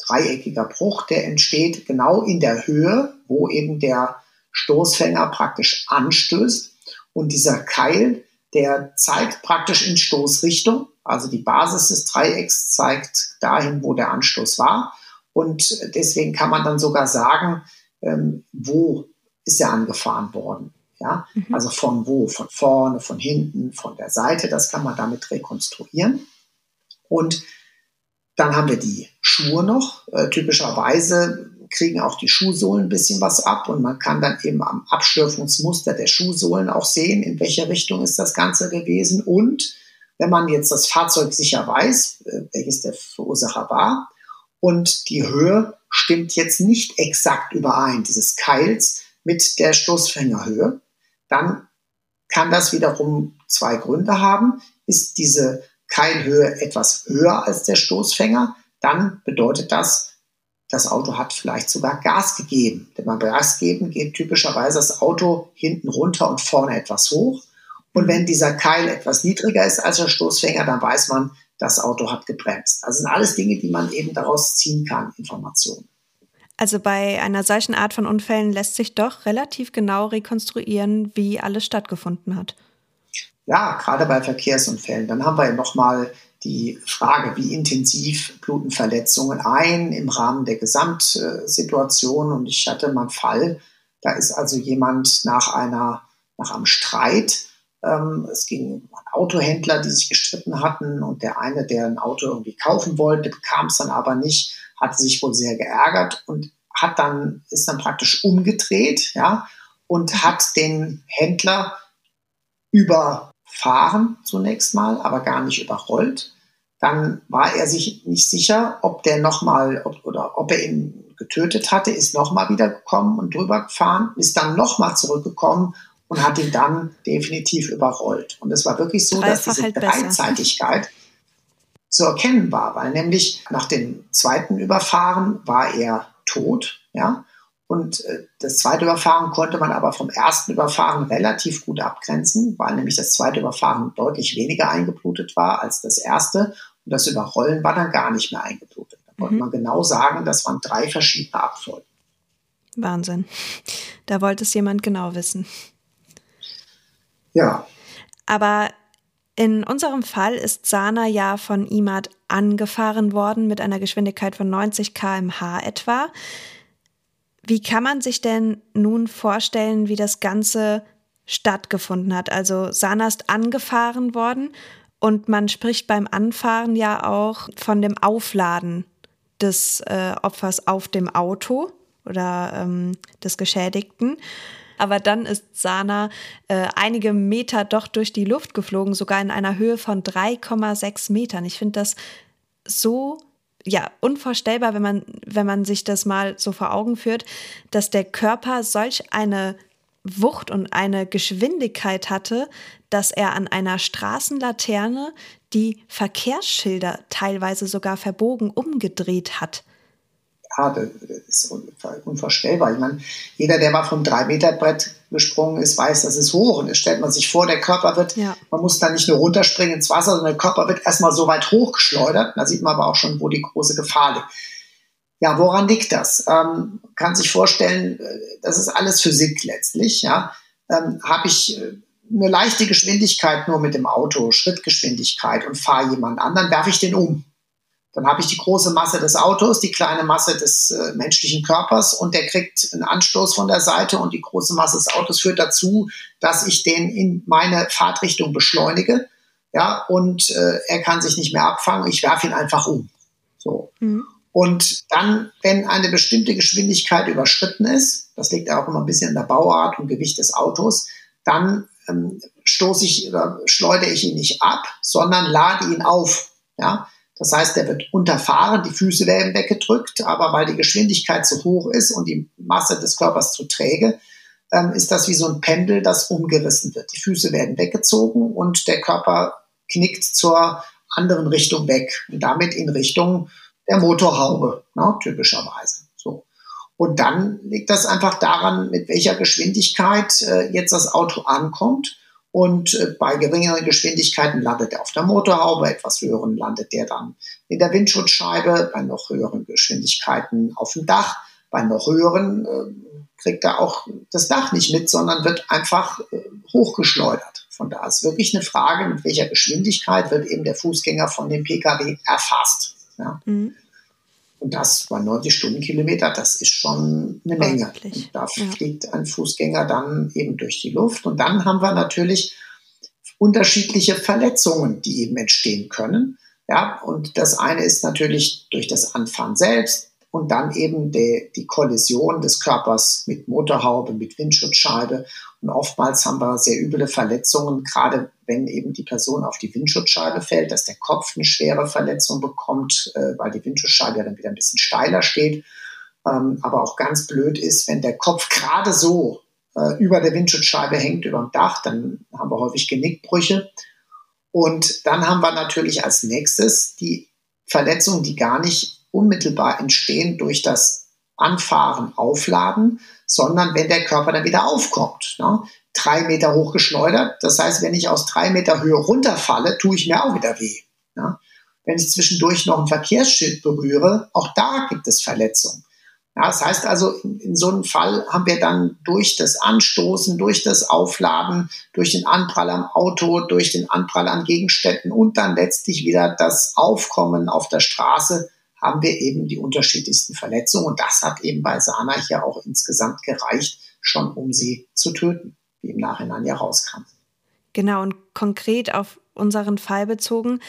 dreieckiger Bruch, der entsteht genau in der Höhe, wo eben der Stoßfänger praktisch anstößt. Und dieser Keil, der zeigt praktisch in Stoßrichtung. Also die Basis des Dreiecks zeigt dahin, wo der Anstoß war. Und deswegen kann man dann sogar sagen, ähm, wo ist er angefahren worden. Ja? Mhm. Also von wo? Von vorne, von hinten, von der Seite. Das kann man damit rekonstruieren. Und dann haben wir die Schuhe noch. Äh, typischerweise kriegen auch die Schuhsohlen ein bisschen was ab und man kann dann eben am Abschürfungsmuster der Schuhsohlen auch sehen, in welche Richtung ist das Ganze gewesen. Und wenn man jetzt das Fahrzeug sicher weiß, äh, welches der Verursacher war, und die Höhe stimmt jetzt nicht exakt überein, dieses Keils mit der Stoßfängerhöhe, dann kann das wiederum zwei Gründe haben. Ist diese Keilhöhe etwas höher als der Stoßfänger, dann bedeutet das, das Auto hat vielleicht sogar Gas gegeben. Denn beim Gas geben geht typischerweise das Auto hinten runter und vorne etwas hoch. Und wenn dieser Keil etwas niedriger ist als der Stoßfänger, dann weiß man, das Auto hat gebremst. Also sind alles Dinge, die man eben daraus ziehen kann, Informationen. Also bei einer solchen Art von Unfällen lässt sich doch relativ genau rekonstruieren, wie alles stattgefunden hat ja, gerade bei Verkehrsunfällen, dann haben wir ja nochmal die Frage, wie intensiv bluten Verletzungen ein im Rahmen der Gesamtsituation. Und ich hatte mal einen Fall, da ist also jemand nach einer, nach einem Streit, es ging um Autohändler, die sich gestritten hatten und der eine, der ein Auto irgendwie kaufen wollte, bekam es dann aber nicht, hatte sich wohl sehr geärgert und hat dann, ist dann praktisch umgedreht, ja, und hat den Händler über fahren zunächst mal, aber gar nicht überrollt. Dann war er sich nicht sicher, ob der nochmal oder ob er ihn getötet hatte, ist nochmal wieder gekommen und drüber gefahren, ist dann nochmal zurückgekommen und hat ihn dann definitiv überrollt. Und es war wirklich so, Dreifach dass diese halt Dreizeitigkeit zu erkennen war, weil nämlich nach dem zweiten Überfahren war er tot, ja, und äh, das zweite Überfahren konnte man aber vom ersten Überfahren relativ gut abgrenzen, weil nämlich das zweite Überfahren deutlich weniger eingeblutet war als das erste. Und das Überrollen war dann gar nicht mehr eingeblutet. Da mhm. konnte man genau sagen, das waren drei verschiedene Abfolgen. Wahnsinn. Da wollte es jemand genau wissen. Ja. Aber in unserem Fall ist Sana ja von Imad angefahren worden mit einer Geschwindigkeit von 90 km/h etwa. Wie kann man sich denn nun vorstellen, wie das Ganze stattgefunden hat? Also Sana ist angefahren worden und man spricht beim Anfahren ja auch von dem Aufladen des äh, Opfers auf dem Auto oder ähm, des Geschädigten. Aber dann ist Sana äh, einige Meter doch durch die Luft geflogen, sogar in einer Höhe von 3,6 Metern. Ich finde das so ja, unvorstellbar, wenn man, wenn man sich das mal so vor Augen führt, dass der Körper solch eine Wucht und eine Geschwindigkeit hatte, dass er an einer Straßenlaterne die Verkehrsschilder teilweise sogar verbogen umgedreht hat ja, das ist unvorstellbar. Ich meine, jeder, der mal vom 3-Meter-Brett gesprungen ist, weiß, das ist hoch. Und jetzt stellt man sich vor, der Körper wird, ja. man muss da nicht nur runterspringen ins Wasser, sondern der Körper wird erstmal so weit hochgeschleudert. Da sieht man aber auch schon, wo die große Gefahr liegt. Ja, woran liegt das? Ähm, kann sich vorstellen, äh, das ist alles Physik letztlich. Ja, ähm, habe ich äh, eine leichte Geschwindigkeit nur mit dem Auto, Schrittgeschwindigkeit und fahre jemand anderen, werfe ich den um. Dann habe ich die große Masse des Autos, die kleine Masse des äh, menschlichen Körpers und der kriegt einen Anstoß von der Seite und die große Masse des Autos führt dazu, dass ich den in meine Fahrtrichtung beschleunige. Ja, und äh, er kann sich nicht mehr abfangen. Ich werfe ihn einfach um. So. Mhm. Und dann, wenn eine bestimmte Geschwindigkeit überschritten ist, das liegt auch immer ein bisschen in der Bauart und Gewicht des Autos, dann ähm, stoße ich oder schleudere ich ihn nicht ab, sondern lade ihn auf Ja, das heißt, der wird unterfahren, die Füße werden weggedrückt, aber weil die Geschwindigkeit zu hoch ist und die Masse des Körpers zu träge, ähm, ist das wie so ein Pendel, das umgerissen wird. Die Füße werden weggezogen und der Körper knickt zur anderen Richtung weg und damit in Richtung der Motorhaube, ne, typischerweise. So. Und dann liegt das einfach daran, mit welcher Geschwindigkeit äh, jetzt das Auto ankommt. Und äh, bei geringeren Geschwindigkeiten landet er auf der Motorhaube, etwas höheren landet er dann in der Windschutzscheibe, bei noch höheren Geschwindigkeiten auf dem Dach, bei noch höheren äh, kriegt er auch das Dach nicht mit, sondern wird einfach äh, hochgeschleudert. Von da ist wirklich eine Frage, mit welcher Geschwindigkeit wird eben der Fußgänger von dem Pkw erfasst. Ja. Mhm. Und das bei 90 Stundenkilometer, das ist schon eine Menge. Und da ja. fliegt ein Fußgänger dann eben durch die Luft. Und dann haben wir natürlich unterschiedliche Verletzungen, die eben entstehen können. Ja, und das eine ist natürlich durch das Anfahren selbst, und dann eben die, die Kollision des Körpers mit Motorhaube, mit Windschutzscheibe. Und oftmals haben wir sehr üble Verletzungen, gerade wenn eben die Person auf die Windschutzscheibe fällt, dass der Kopf eine schwere Verletzung bekommt, äh, weil die Windschutzscheibe dann wieder ein bisschen steiler steht. Ähm, aber auch ganz blöd ist, wenn der Kopf gerade so äh, über der Windschutzscheibe hängt, über dem Dach, dann haben wir häufig Genickbrüche. Und dann haben wir natürlich als nächstes die Verletzungen, die gar nicht unmittelbar entstehen durch das Anfahren, Aufladen, sondern wenn der Körper dann wieder aufkommt. Ne? Drei Meter hochgeschleudert, das heißt, wenn ich aus drei Meter Höhe runterfalle, tue ich mir auch wieder weh. Ne? Wenn ich zwischendurch noch ein Verkehrsschild berühre, auch da gibt es Verletzungen. Ja, das heißt also, in, in, so einem Fall haben wir dann durch das Anstoßen, durch das Aufladen, durch den Anprall am Auto, durch den Anprall an Gegenständen und dann letztlich wieder das Aufkommen auf der Straße haben wir eben die unterschiedlichsten Verletzungen. Und das hat eben bei Sana hier auch insgesamt gereicht, schon um sie zu töten, wie im Nachhinein ja rauskam. Genau, und konkret auf unseren Fall bezogen,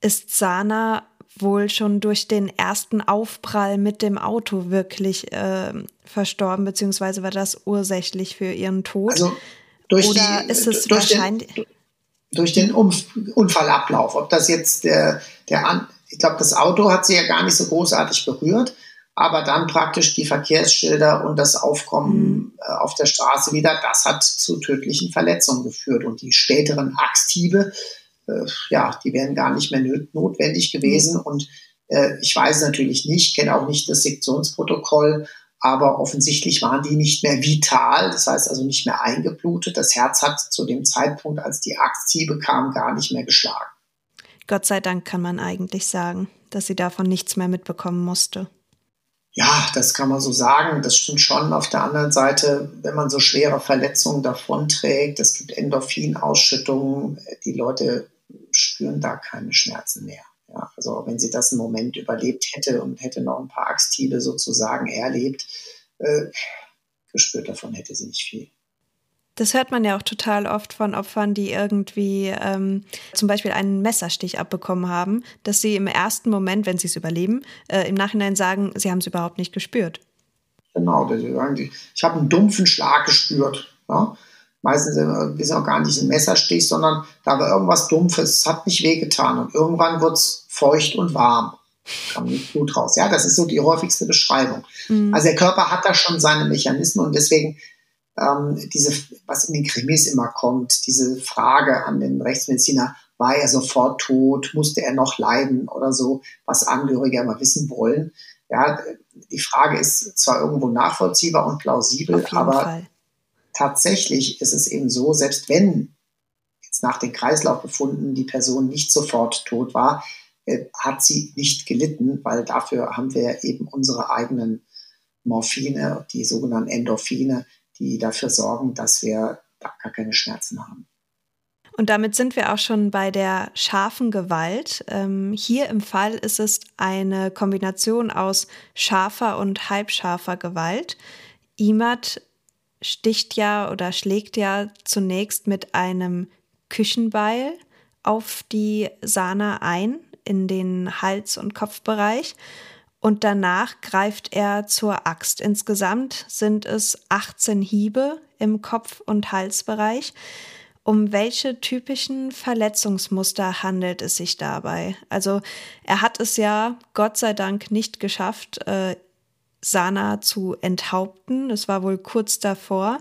ist Sana wohl schon durch den ersten Aufprall mit dem Auto wirklich äh, verstorben, beziehungsweise war das ursächlich für ihren Tod? Also durch Oder die, ist es durch wahrscheinlich. Den, durch den Unfallablauf, ob das jetzt der, der ich glaube, das Auto hat sie ja gar nicht so großartig berührt, aber dann praktisch die Verkehrsschilder und das Aufkommen mhm. äh, auf der Straße wieder, das hat zu tödlichen Verletzungen geführt. Und die späteren Axthiebe, äh, ja, die wären gar nicht mehr notwendig gewesen. Mhm. Und äh, ich weiß natürlich nicht, kenne auch nicht das Sektionsprotokoll, aber offensichtlich waren die nicht mehr vital, das heißt also nicht mehr eingeblutet. Das Herz hat zu dem Zeitpunkt, als die Axthiebe kam, gar nicht mehr geschlagen. Gott sei Dank kann man eigentlich sagen, dass sie davon nichts mehr mitbekommen musste. Ja, das kann man so sagen. Das stimmt schon. Auf der anderen Seite, wenn man so schwere Verletzungen davonträgt, es gibt Endorphinausschüttungen, die Leute spüren da keine Schmerzen mehr. Ja, also wenn sie das einen Moment überlebt hätte und hätte noch ein paar Axthiebe sozusagen erlebt, äh, gespürt davon hätte sie nicht viel. Das hört man ja auch total oft von Opfern, die irgendwie ähm, zum Beispiel einen Messerstich abbekommen haben, dass sie im ersten Moment, wenn sie es überleben, äh, im Nachhinein sagen, sie haben es überhaupt nicht gespürt. Genau, ich habe einen dumpfen Schlag gespürt. Ja? Meistens ist es auch gar nicht ein Messerstich, sondern da war irgendwas Dumpfes, es hat nicht wehgetan und irgendwann wird es feucht und warm. Kam nicht Blut raus. Ja, das ist so die häufigste Beschreibung. Mhm. Also der Körper hat da schon seine Mechanismen und deswegen ähm, diese, was in den Krimis immer kommt, diese Frage an den Rechtsmediziner, war er sofort tot, musste er noch leiden oder so, was Angehörige immer wissen wollen. Ja, die Frage ist zwar irgendwo nachvollziehbar und plausibel, aber Fall. tatsächlich ist es eben so, selbst wenn jetzt nach den Kreislaufbefunden die Person nicht sofort tot war, äh, hat sie nicht gelitten, weil dafür haben wir eben unsere eigenen Morphine, die sogenannten Endorphine, die dafür sorgen, dass wir gar keine Schmerzen haben. Und damit sind wir auch schon bei der scharfen Gewalt. Ähm, hier im Fall ist es eine Kombination aus scharfer und halbscharfer Gewalt. Imad sticht ja oder schlägt ja zunächst mit einem Küchenbeil auf die Sana ein in den Hals- und Kopfbereich und danach greift er zur Axt. Insgesamt sind es 18 Hiebe im Kopf- und Halsbereich. Um welche typischen Verletzungsmuster handelt es sich dabei? Also er hat es ja Gott sei Dank nicht geschafft, äh, Sana zu enthaupten. Es war wohl kurz davor.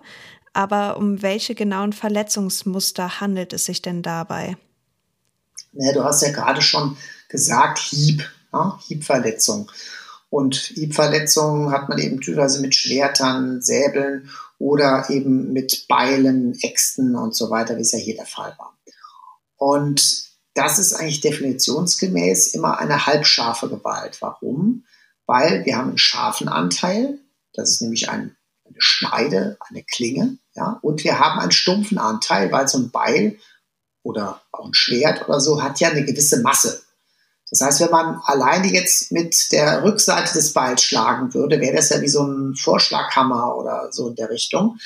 Aber um welche genauen Verletzungsmuster handelt es sich denn dabei? Ja, du hast ja gerade schon gesagt, Hieb, ja, Hiebverletzung. Und Hiebverletzungen hat man eben typischerweise mit Schwertern, Säbeln oder eben mit Beilen, Äxten und so weiter, wie es ja hier der Fall war. Und das ist eigentlich definitionsgemäß immer eine halbscharfe Gewalt. Warum? Weil wir haben einen scharfen Anteil, das ist nämlich ein, eine Schneide, eine Klinge, ja, und wir haben einen stumpfen Anteil, weil so ein Beil oder auch ein Schwert oder so hat ja eine gewisse Masse. Das heißt, wenn man alleine jetzt mit der Rückseite des Balls schlagen würde, wäre das ja wie so ein Vorschlaghammer oder so in der Richtung.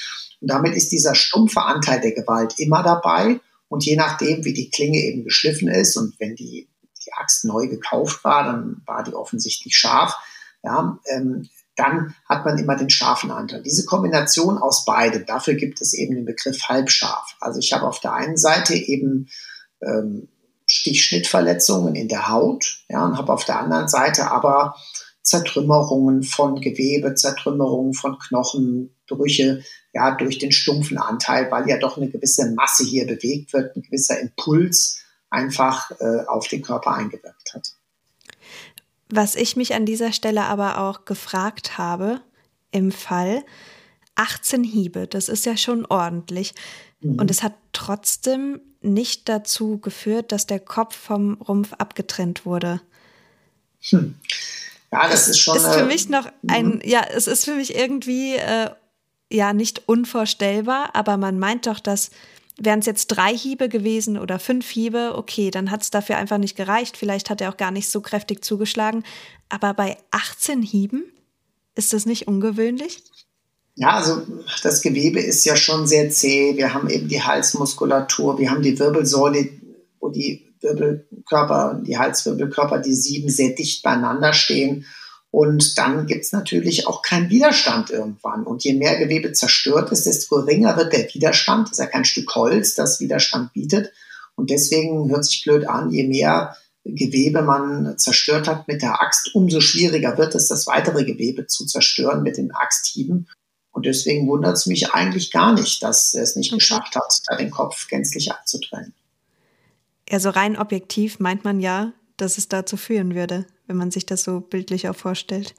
Und damit ist dieser stumpfe Anteil der Gewalt immer dabei. Und je nachdem, wie die Klinge eben geschliffen ist und wenn die, die Axt neu gekauft war, dann war die offensichtlich scharf. Ja, ähm, dann hat man immer den scharfen Anteil. Diese Kombination aus beidem, dafür gibt es eben den Begriff halbscharf. Also ich habe auf der einen Seite eben ähm, Stichschnittverletzungen in der Haut ja, und habe auf der anderen Seite aber Zertrümmerungen von Gewebe, Zertrümmerungen von Knochen, Brüche, ja, durch den stumpfen Anteil, weil ja doch eine gewisse Masse hier bewegt wird, ein gewisser Impuls einfach äh, auf den Körper eingewirkt hat. Was ich mich an dieser Stelle aber auch gefragt habe, im Fall 18 Hiebe, das ist ja schon ordentlich. Mhm. Und es hat trotzdem nicht dazu geführt, dass der Kopf vom Rumpf abgetrennt wurde. Hm. Ja, das ist schon. Ist für mich noch ein, mhm. ja, es ist für mich irgendwie äh, ja nicht unvorstellbar, aber man meint doch, dass wären es jetzt drei Hiebe gewesen oder fünf Hiebe, okay, dann hat es dafür einfach nicht gereicht. Vielleicht hat er auch gar nicht so kräftig zugeschlagen. Aber bei 18 Hieben ist das nicht ungewöhnlich? Ja, also das Gewebe ist ja schon sehr zäh. Wir haben eben die Halsmuskulatur, wir haben die Wirbelsäule, wo die Wirbelkörper, die Halswirbelkörper, die sieben sehr dicht beieinander stehen. Und dann gibt es natürlich auch keinen Widerstand irgendwann. Und je mehr Gewebe zerstört ist, desto geringer wird der Widerstand. Das ist ja kein Stück Holz, das Widerstand bietet. Und deswegen hört sich blöd an, je mehr Gewebe man zerstört hat mit der Axt, umso schwieriger wird es, das weitere Gewebe zu zerstören mit den Axthieben. Und deswegen wundert es mich eigentlich gar nicht, dass er es nicht okay. geschafft hat, da den Kopf gänzlich abzutrennen. Ja, so rein objektiv meint man ja, dass es dazu führen würde, wenn man sich das so bildlich auch vorstellt.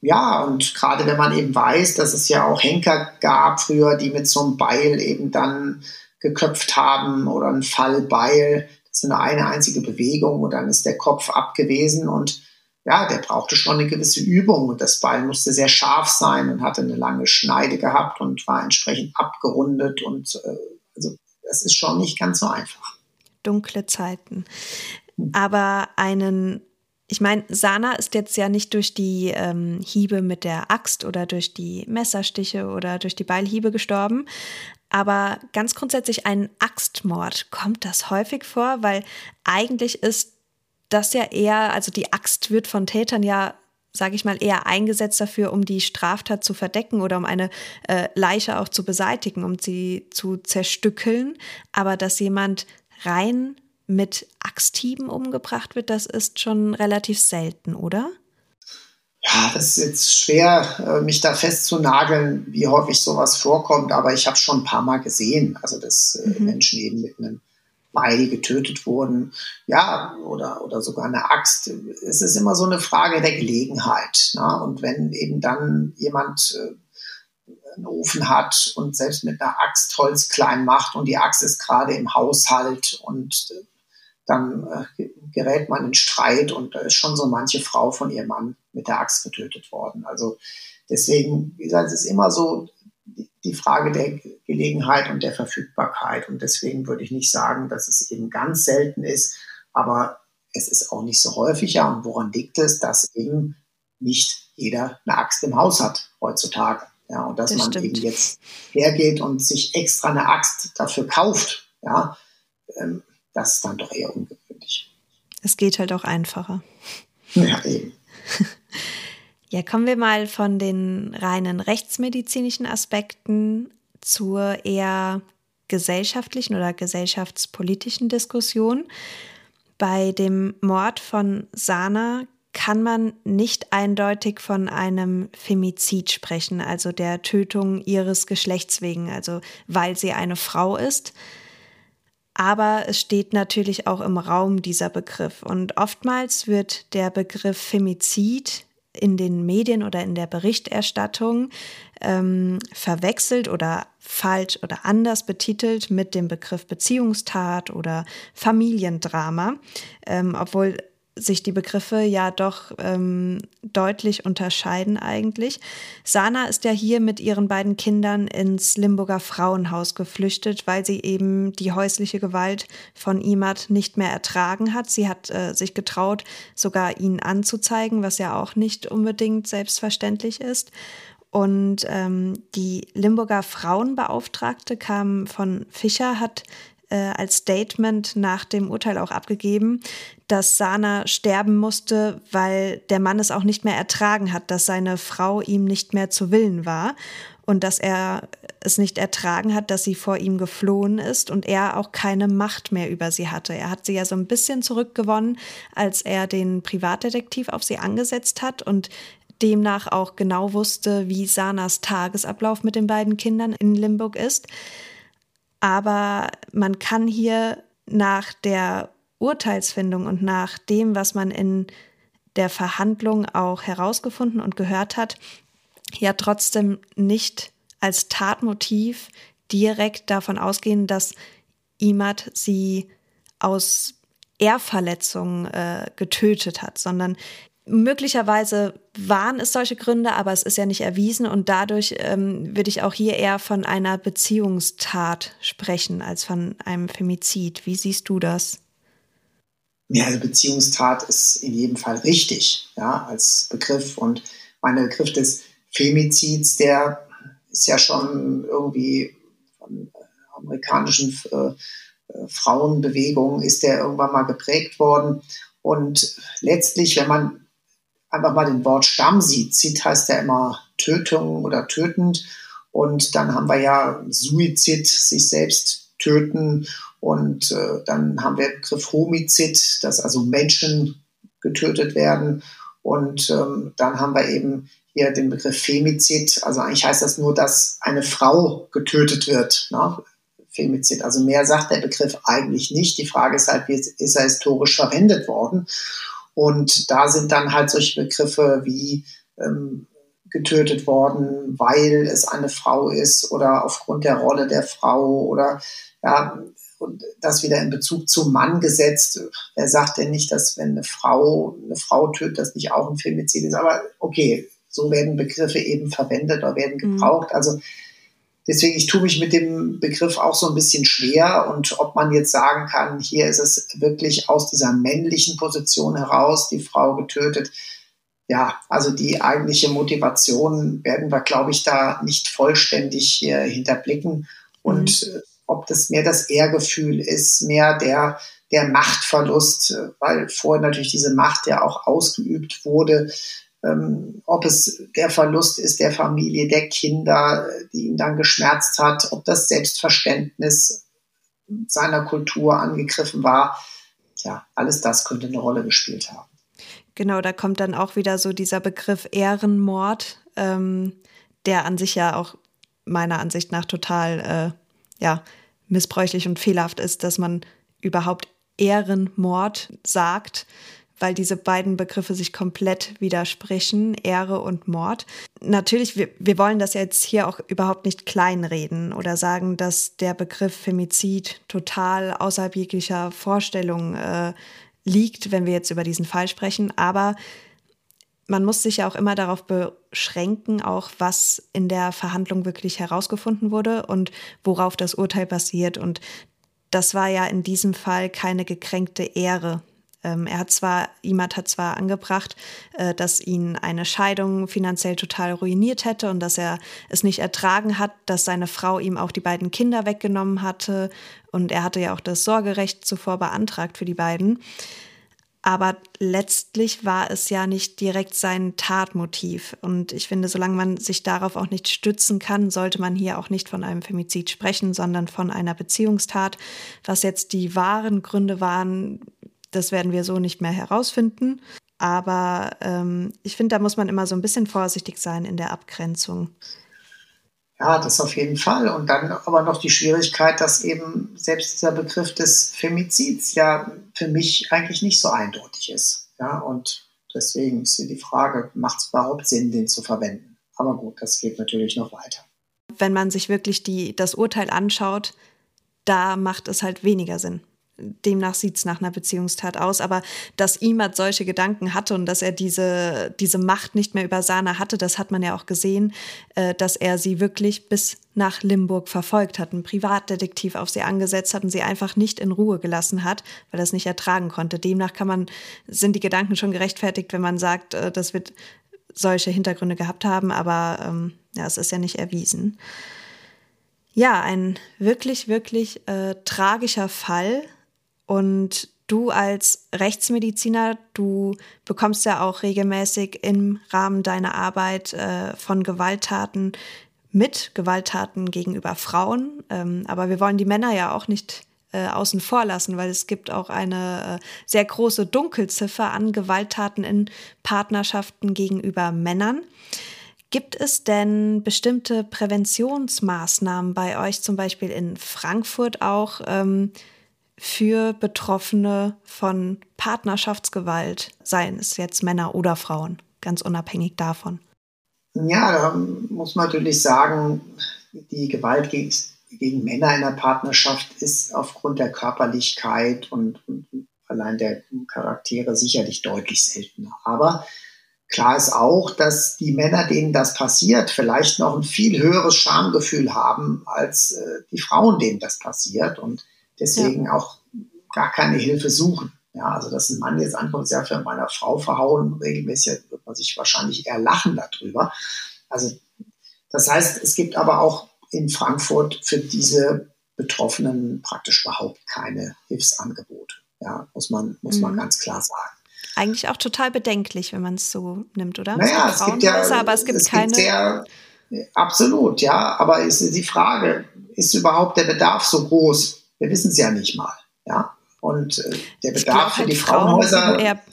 Ja, und gerade wenn man eben weiß, dass es ja auch Henker gab früher, die mit so einem Beil eben dann geköpft haben oder ein Fallbeil, das ist eine, eine einzige Bewegung und dann ist der Kopf abgewesen und ja, der brauchte schon eine gewisse Übung und das Beil musste sehr scharf sein und hatte eine lange Schneide gehabt und war entsprechend abgerundet und äh, also das ist schon nicht ganz so einfach. Dunkle Zeiten. Aber einen, ich meine, Sana ist jetzt ja nicht durch die ähm, Hiebe mit der Axt oder durch die Messerstiche oder durch die Beilhiebe gestorben. Aber ganz grundsätzlich ein Axtmord, kommt das häufig vor? Weil eigentlich ist das ja eher, also die Axt wird von Tätern ja sage ich mal, eher eingesetzt dafür, um die Straftat zu verdecken oder um eine äh, Leiche auch zu beseitigen, um sie zu zerstückeln. Aber dass jemand rein mit Axthieben umgebracht wird, das ist schon relativ selten, oder? Ja, das ist jetzt schwer, äh, mich da festzunageln, wie häufig sowas vorkommt, aber ich habe es schon ein paar Mal gesehen. Also, dass äh, mhm. Menschen eben mit einem Beil getötet wurden, ja, oder, oder sogar eine Axt. Es ist immer so eine Frage der Gelegenheit. Ne? Und wenn eben dann jemand äh, einen Ofen hat und selbst mit einer Axt Holz klein macht und die Axt ist gerade im Haushalt und äh, dann äh, gerät man in Streit und da ist schon so manche Frau von ihrem Mann mit der Axt getötet worden. Also deswegen, wie gesagt, es ist immer so die Frage der Gelegenheit und der Verfügbarkeit. Und deswegen würde ich nicht sagen, dass es eben ganz selten ist, aber es ist auch nicht so häufiger. Und woran liegt es, dass eben nicht jeder eine Axt im Haus hat heutzutage? Ja, und dass das man stimmt. eben jetzt hergeht und sich extra eine Axt dafür kauft, ja, ähm, das ist dann doch eher ungewöhnlich. Es geht halt auch einfacher. Ja, eben. Ja, kommen wir mal von den reinen rechtsmedizinischen Aspekten zur eher gesellschaftlichen oder gesellschaftspolitischen Diskussion. Bei dem Mord von Sana kann man nicht eindeutig von einem Femizid sprechen, also der Tötung ihres Geschlechts wegen, also weil sie eine Frau ist. Aber es steht natürlich auch im Raum dieser Begriff. Und oftmals wird der Begriff Femizid in den Medien oder in der Berichterstattung ähm, verwechselt oder falsch oder anders betitelt mit dem Begriff Beziehungstat oder Familiendrama, ähm, obwohl sich die Begriffe ja doch ähm, deutlich unterscheiden eigentlich. Sana ist ja hier mit ihren beiden Kindern ins Limburger Frauenhaus geflüchtet, weil sie eben die häusliche Gewalt von Imad nicht mehr ertragen hat. Sie hat äh, sich getraut, sogar ihn anzuzeigen, was ja auch nicht unbedingt selbstverständlich ist. Und ähm, die Limburger Frauenbeauftragte kam von Fischer, hat äh, als Statement nach dem Urteil auch abgegeben, dass Sana sterben musste, weil der Mann es auch nicht mehr ertragen hat, dass seine Frau ihm nicht mehr zu Willen war und dass er es nicht ertragen hat, dass sie vor ihm geflohen ist und er auch keine Macht mehr über sie hatte. Er hat sie ja so ein bisschen zurückgewonnen, als er den Privatdetektiv auf sie angesetzt hat und demnach auch genau wusste, wie Sanas Tagesablauf mit den beiden Kindern in Limburg ist. Aber man kann hier nach der Urteilsfindung und nach dem, was man in der Verhandlung auch herausgefunden und gehört hat, ja trotzdem nicht als Tatmotiv direkt davon ausgehen, dass Imad sie aus Ehrverletzung äh, getötet hat, sondern Möglicherweise waren es solche Gründe, aber es ist ja nicht erwiesen und dadurch ähm, würde ich auch hier eher von einer Beziehungstat sprechen als von einem Femizid. Wie siehst du das? Ja, also Beziehungstat ist in jedem Fall richtig, ja, als Begriff. Und mein Begriff des Femizids, der ist ja schon irgendwie von amerikanischen äh, äh Frauenbewegungen, ist der irgendwann mal geprägt worden. Und letztlich, wenn man einfach mal den Wort Stamm sieht. Zit heißt ja immer Tötung oder tötend. Und dann haben wir ja Suizid, sich selbst töten. Und äh, dann haben wir den Begriff Homizid, dass also Menschen getötet werden. Und ähm, dann haben wir eben hier den Begriff Femizid. Also eigentlich heißt das nur, dass eine Frau getötet wird. Ne? Femizid. Also mehr sagt der Begriff eigentlich nicht. Die Frage ist halt, wie ist er historisch verwendet worden? Und da sind dann halt solche Begriffe wie ähm, getötet worden, weil es eine Frau ist oder aufgrund der Rolle der Frau oder ja, und das wieder in Bezug zum Mann gesetzt. Wer sagt denn nicht, dass wenn eine Frau eine Frau tötet, das nicht auch ein Femizid ist? Aber okay, so werden Begriffe eben verwendet oder werden mhm. gebraucht. Mhm. Also Deswegen, ich tue mich mit dem Begriff auch so ein bisschen schwer und ob man jetzt sagen kann, hier ist es wirklich aus dieser männlichen Position heraus die Frau getötet. Ja, also die eigentliche Motivation werden wir, glaube ich, da nicht vollständig hier hinterblicken. Und mhm. ob das mehr das Ehrgefühl ist, mehr der, der Machtverlust, weil vorher natürlich diese Macht ja auch ausgeübt wurde, ähm, ob es der Verlust ist der Familie, der Kinder, die ihn dann geschmerzt hat, ob das Selbstverständnis seiner Kultur angegriffen war. Ja, alles das könnte eine Rolle gespielt haben. Genau, da kommt dann auch wieder so dieser Begriff Ehrenmord, ähm, der an sich ja auch meiner Ansicht nach total äh, ja, missbräuchlich und fehlerhaft ist, dass man überhaupt Ehrenmord sagt weil diese beiden Begriffe sich komplett widersprechen, Ehre und Mord. Natürlich, wir, wir wollen das jetzt hier auch überhaupt nicht kleinreden oder sagen, dass der Begriff Femizid total außerhalb jeglicher Vorstellung äh, liegt, wenn wir jetzt über diesen Fall sprechen. Aber man muss sich ja auch immer darauf beschränken, auch was in der Verhandlung wirklich herausgefunden wurde und worauf das Urteil basiert. Und das war ja in diesem Fall keine gekränkte Ehre, ähm, er hat zwar, Imad hat zwar angebracht, äh, dass ihn eine Scheidung finanziell total ruiniert hätte und dass er es nicht ertragen hat, dass seine Frau ihm auch die beiden Kinder weggenommen hatte. Und er hatte ja auch das Sorgerecht zuvor beantragt für die beiden. Aber letztlich war es ja nicht direkt sein Tatmotiv. Und ich finde, solange man sich darauf auch nicht stützen kann, sollte man hier auch nicht von einem Femizid sprechen, sondern von einer Beziehungstat. Was jetzt die wahren Gründe waren, das werden wir so nicht mehr herausfinden. Aber ähm, ich finde, da muss man immer so ein bisschen vorsichtig sein in der Abgrenzung. Ja, das auf jeden Fall. Und dann aber noch die Schwierigkeit, dass eben selbst dieser Begriff des Femizids ja für mich eigentlich nicht so eindeutig ist. Ja, und deswegen ist die Frage, macht es überhaupt Sinn, den zu verwenden? Aber gut, das geht natürlich noch weiter. Wenn man sich wirklich die, das Urteil anschaut, da macht es halt weniger Sinn demnach sieht es nach einer Beziehungstat aus, aber dass Imad solche Gedanken hatte und dass er diese, diese Macht nicht mehr über Sana hatte, das hat man ja auch gesehen, äh, dass er sie wirklich bis nach Limburg verfolgt hat, einen Privatdetektiv auf sie angesetzt hat und sie einfach nicht in Ruhe gelassen hat, weil er es nicht ertragen konnte. Demnach kann man, sind die Gedanken schon gerechtfertigt, wenn man sagt, äh, das wird solche Hintergründe gehabt haben, aber ähm, ja, es ist ja nicht erwiesen. Ja, ein wirklich, wirklich äh, tragischer Fall, und du als Rechtsmediziner, du bekommst ja auch regelmäßig im Rahmen deiner Arbeit äh, von Gewalttaten mit, Gewalttaten gegenüber Frauen. Ähm, aber wir wollen die Männer ja auch nicht äh, außen vor lassen, weil es gibt auch eine äh, sehr große Dunkelziffer an Gewalttaten in Partnerschaften gegenüber Männern. Gibt es denn bestimmte Präventionsmaßnahmen bei euch, zum Beispiel in Frankfurt auch? Ähm, für Betroffene von Partnerschaftsgewalt, seien es jetzt Männer oder Frauen, ganz unabhängig davon? Ja, da muss man natürlich sagen, die Gewalt gegen, Männer in der Partnerschaft ist aufgrund der Körperlichkeit und, und allein der Charaktere sicherlich deutlich seltener. Aber Klar ist auch, dass die Männer, denen das passiert, vielleicht noch ein viel höheres Schamgefühl haben als äh, die Frauen, denen das passiert. Und deswegen ja. auch gar keine Hilfe suchen. Ja, also dass ein Mann jetzt ankommt, ja für meiner Frau verhauen, regelmäßig wird man sich wahrscheinlich eher lachen darüber. Also das heißt, es gibt aber auch in Frankfurt für diese Betroffenen praktisch überhaupt keine Hilfsangebote. Ja, muss man, muss mhm. man ganz klar sagen. Eigentlich auch total bedenklich, wenn man es so nimmt, oder? Naja, es, gibt ja, aber es gibt es keine. Gibt sehr, absolut, ja. Aber ist die Frage, ist überhaupt der Bedarf so groß? Wir wissen es ja nicht mal. Ja. Und äh, der Bedarf für halt die Frauenhäuser. Frauen,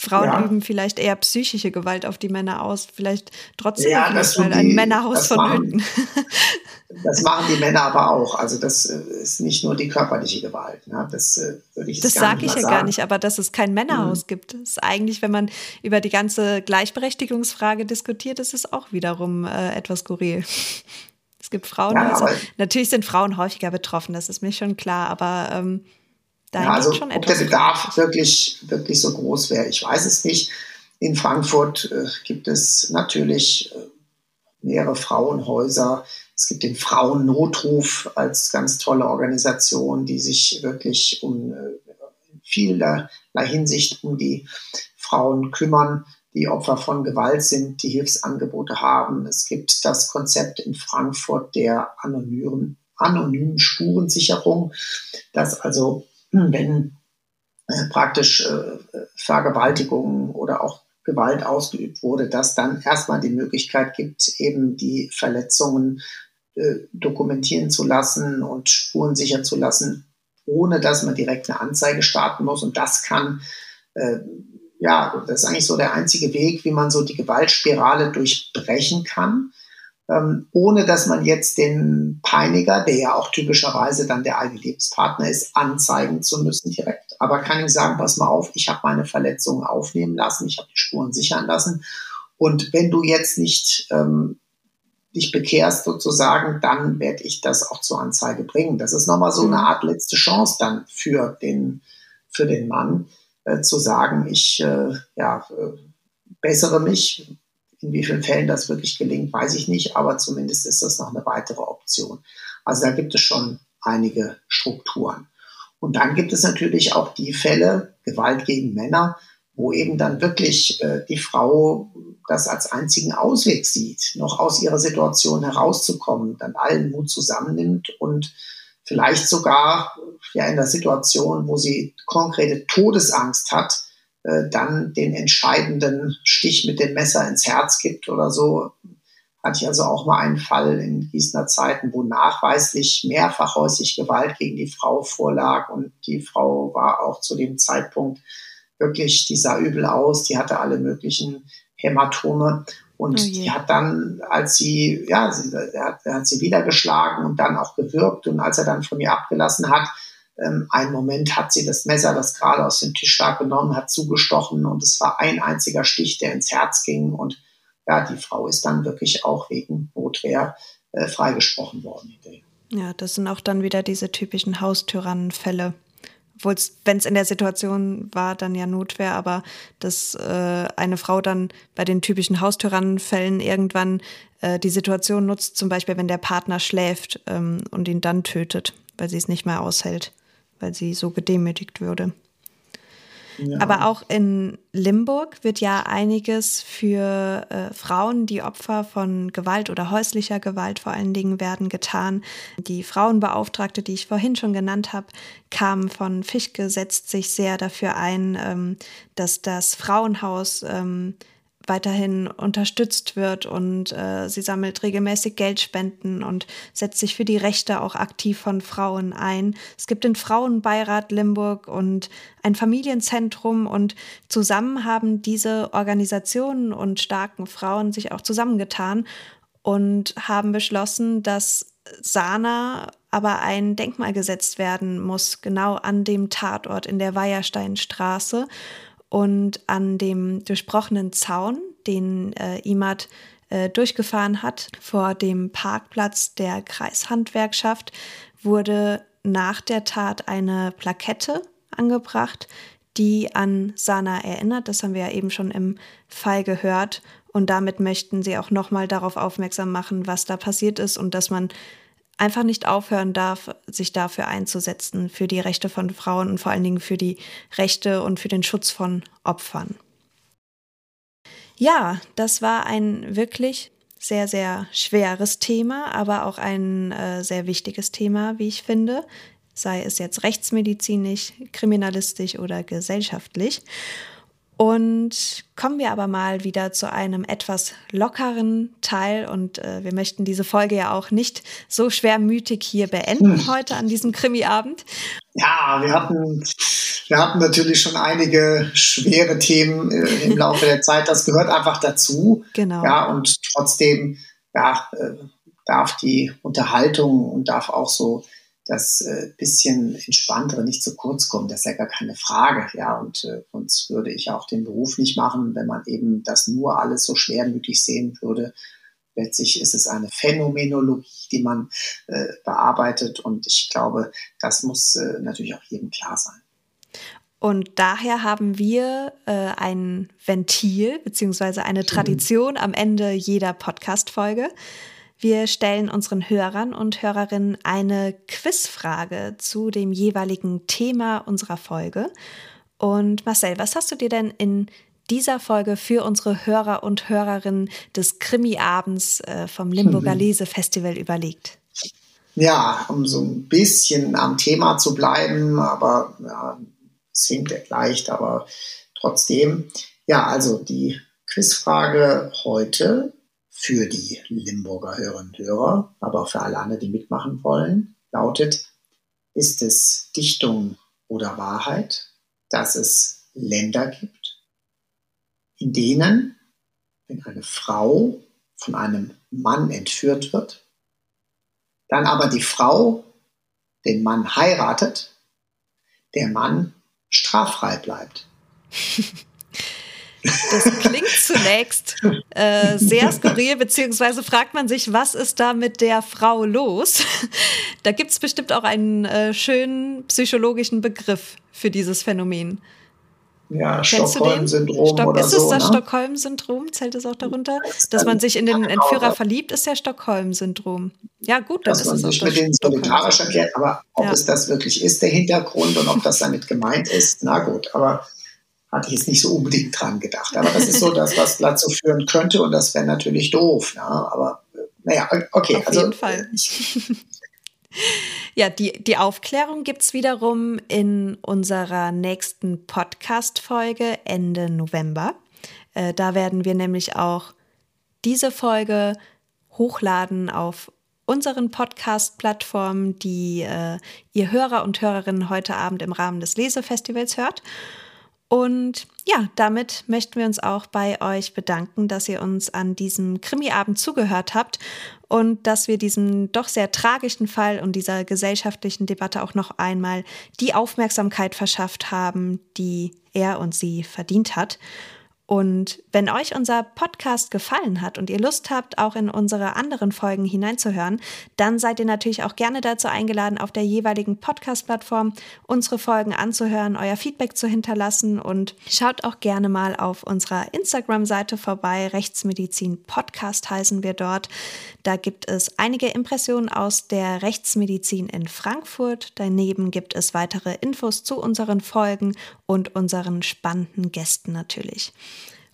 Frauen ja. üben vielleicht eher psychische Gewalt auf die Männer aus, vielleicht trotzdem ja, das weil ein Männerhaus vonnöten. das machen die Männer aber auch. Also das äh, ist nicht nur die körperliche Gewalt. Ne? Das äh, würde ich Das sage ich ja sagen. gar nicht, aber dass es kein Männerhaus mhm. gibt, ist eigentlich, wenn man über die ganze Gleichberechtigungsfrage diskutiert, ist es auch wiederum äh, etwas skurril. Es gibt Frauen, ja, also, natürlich sind Frauen häufiger betroffen, das ist mir schon klar, aber ähm, da ja, also, schon etwas. Ob der Bedarf wirklich, wirklich so groß wäre, ich weiß es nicht. In Frankfurt äh, gibt es natürlich äh, mehrere Frauenhäuser. Es gibt den Frauennotruf als ganz tolle Organisation, die sich wirklich um äh, vielerlei Hinsicht um die Frauen kümmern die Opfer von Gewalt sind, die Hilfsangebote haben. Es gibt das Konzept in Frankfurt der anonymen, anonymen Spurensicherung, dass also, wenn äh, praktisch äh, Vergewaltigung oder auch Gewalt ausgeübt wurde, dass dann erstmal die Möglichkeit gibt, eben die Verletzungen äh, dokumentieren zu lassen und Spuren sichern zu lassen, ohne dass man direkt eine Anzeige starten muss. Und das kann äh, ja, das ist eigentlich so der einzige Weg, wie man so die Gewaltspirale durchbrechen kann, ähm, ohne dass man jetzt den Peiniger, der ja auch typischerweise dann der eigene Lebenspartner ist, anzeigen zu müssen direkt. Aber kann ihm sagen, pass mal auf, ich habe meine Verletzungen aufnehmen lassen, ich habe die Spuren sichern lassen. Und wenn du jetzt nicht ähm, dich bekehrst sozusagen, dann werde ich das auch zur Anzeige bringen. Das ist nochmal so eine mhm. Art letzte Chance dann für den, für den Mann äh, zu sagen, ich äh, ja, äh, bessere mich. In wie vielen Fällen das wirklich gelingt, weiß ich nicht, aber zumindest ist das noch eine weitere Option. Also da gibt es schon einige Strukturen. Und dann gibt es natürlich auch die Fälle, Gewalt gegen Männer, wo eben dann wirklich äh, die Frau das als einzigen Ausweg sieht, noch aus ihrer Situation herauszukommen, dann allen Mut zusammennimmt und vielleicht sogar ja in der Situation, wo sie konkrete Todesangst hat, äh, dann den entscheidenden Stich mit dem Messer ins Herz gibt oder so. Hatte ich also auch mal einen Fall in Gießener Zeiten, wo nachweislich mehrfach häuslich Gewalt gegen die Frau vorlag und die Frau war auch zu dem Zeitpunkt wirklich, die sah übel aus, die hatte alle möglichen Hämatome und oh die hat dann, als sie, ja, sie, er hat, er hat sie wieder geschlagen und dann auch gewürgt und als er dann von ihr abgelassen hat, ähm, einen Moment hat sie das Messer, das gerade aus dem Tischschlag genommen hat, zugestochen und es war ein einziger Stich, der ins Herz ging und ja, die Frau ist dann wirklich auch wegen Notwehr äh, freigesprochen worden. Ja, das sind auch dann wieder diese typischen Haustyrannenfälle. Obwohl wenn es in der Situation war, dann ja Notwehr, aber dass äh, eine Frau dann bei den typischen Haustyrannenfällen irgendwann äh, die Situation nutzt, zum Beispiel wenn der Partner schläft ähm, und ihn dann tötet, weil sie es nicht mehr aushält weil sie so gedemütigt würde. Ja. Aber auch in Limburg wird ja einiges für äh, Frauen, die Opfer von Gewalt oder häuslicher Gewalt vor allen Dingen werden, getan. Die Frauenbeauftragte, die ich vorhin schon genannt habe, kam von Fischke, setzt sich sehr dafür ein, ähm, dass das Frauenhaus ähm, weiterhin unterstützt wird und äh, sie sammelt regelmäßig Geldspenden und setzt sich für die Rechte auch aktiv von Frauen ein. Es gibt den Frauenbeirat Limburg und ein Familienzentrum und zusammen haben diese Organisationen und starken Frauen sich auch zusammengetan und haben beschlossen, dass Sana aber ein Denkmal gesetzt werden muss, genau an dem Tatort in der Weiersteinstraße. Und an dem durchbrochenen Zaun, den äh, Imad äh, durchgefahren hat, vor dem Parkplatz der Kreishandwerkschaft, wurde nach der Tat eine Plakette angebracht, die an Sana erinnert. Das haben wir ja eben schon im Fall gehört. Und damit möchten sie auch nochmal darauf aufmerksam machen, was da passiert ist und dass man einfach nicht aufhören darf, sich dafür einzusetzen, für die Rechte von Frauen und vor allen Dingen für die Rechte und für den Schutz von Opfern. Ja, das war ein wirklich sehr, sehr schweres Thema, aber auch ein äh, sehr wichtiges Thema, wie ich finde, sei es jetzt rechtsmedizinisch, kriminalistisch oder gesellschaftlich. Und kommen wir aber mal wieder zu einem etwas lockeren Teil. Und äh, wir möchten diese Folge ja auch nicht so schwermütig hier beenden hm. heute an diesem Krimiabend. Ja, wir hatten, wir hatten natürlich schon einige schwere Themen äh, im Laufe der Zeit. Das gehört einfach dazu. Genau. Ja, und trotzdem ja, äh, darf die Unterhaltung und darf auch so das äh, bisschen entspanntere nicht zu kurz kommt. Das ist ja gar keine Frage. Ja, und äh, sonst würde ich auch den Beruf nicht machen, wenn man eben das nur alles so schwermütig sehen würde. Letztlich ist es eine Phänomenologie, die man äh, bearbeitet und ich glaube, das muss äh, natürlich auch jedem klar sein. Und daher haben wir äh, ein Ventil beziehungsweise eine Tradition am Ende jeder Podcast-Folge. Wir stellen unseren Hörern und Hörerinnen eine Quizfrage zu dem jeweiligen Thema unserer Folge. Und Marcel, was hast du dir denn in dieser Folge für unsere Hörer und Hörerinnen des Krimi-Abends äh, vom Limburger. Lesefestival überlegt? Ja, um so ein bisschen am Thema zu bleiben, aber ja, es hinkt leicht, aber trotzdem. Ja, also die Quizfrage heute für die Limburger Hörerinnen und Hörer, aber auch für alle anderen, die mitmachen wollen, lautet, ist es Dichtung oder Wahrheit, dass es Länder gibt, in denen, wenn eine Frau von einem Mann entführt wird, dann aber die Frau den Mann heiratet, der Mann straffrei bleibt. Das klingt zunächst äh, sehr skurril, beziehungsweise fragt man sich, was ist da mit der Frau los? Da gibt es bestimmt auch einen äh, schönen psychologischen Begriff für dieses Phänomen. Ja, Stockholm-Syndrom Stock oder Ist es so, das ne? Stockholm-Syndrom? Zählt es auch darunter? Dass man sich in den Entführer verliebt, ist ja Stockholm-Syndrom. Ja, gut, dann Dass man sich mit denen solidarisch erklärt, aber ob ja. es das wirklich ist, der Hintergrund und ob das damit gemeint ist, na gut, aber hatte ich jetzt nicht so unbedingt dran gedacht. Aber das ist so das, was dazu führen könnte und das wäre natürlich doof. Ja? Aber äh, naja, okay. Auf also, jeden Fall. Ich, Ja, die, die Aufklärung gibt es wiederum in unserer nächsten Podcast-Folge Ende November. Äh, da werden wir nämlich auch diese Folge hochladen auf unseren Podcast-Plattformen, die äh, ihr Hörer und Hörerinnen heute Abend im Rahmen des Lesefestivals hört. Und ja, damit möchten wir uns auch bei euch bedanken, dass ihr uns an diesem Krimiabend zugehört habt und dass wir diesem doch sehr tragischen Fall und dieser gesellschaftlichen Debatte auch noch einmal die Aufmerksamkeit verschafft haben, die er und sie verdient hat. Und wenn euch unser Podcast gefallen hat und ihr Lust habt, auch in unsere anderen Folgen hineinzuhören, dann seid ihr natürlich auch gerne dazu eingeladen, auf der jeweiligen Podcast-Plattform unsere Folgen anzuhören, euer Feedback zu hinterlassen und schaut auch gerne mal auf unserer Instagram-Seite vorbei. Rechtsmedizin Podcast heißen wir dort. Da gibt es einige Impressionen aus der Rechtsmedizin in Frankfurt. Daneben gibt es weitere Infos zu unseren Folgen und unseren spannenden Gästen natürlich.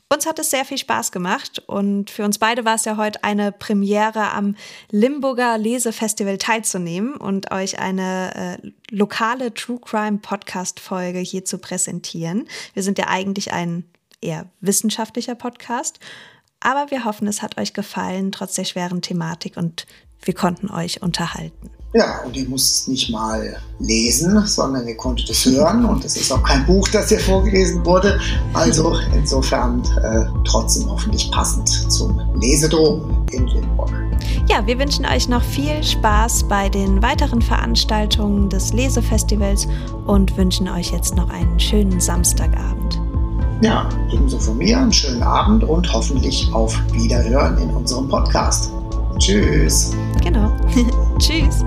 Uns hat es sehr viel Spaß gemacht und für uns beide war es ja heute eine Premiere am Limburger Lesefestival teilzunehmen und euch eine äh, lokale True Crime Podcast Folge hier zu präsentieren. Wir sind ja eigentlich ein eher wissenschaftlicher Podcast, aber wir hoffen, es hat euch gefallen, trotz der schweren Thematik und wir konnten euch unterhalten. Ja, und ihr müsst nicht mal lesen, sondern ihr konntet es hören. Und es ist auch kein Buch, das hier vorgelesen wurde. Also insofern äh, trotzdem hoffentlich passend zum Lesedom in Limburg. Ja, wir wünschen euch noch viel Spaß bei den weiteren Veranstaltungen des Lesefestivals und wünschen euch jetzt noch einen schönen Samstagabend. Ja, ebenso von mir einen schönen Abend und hoffentlich auf Wiederhören in unserem Podcast. Tschüss. Genau. Tschüss.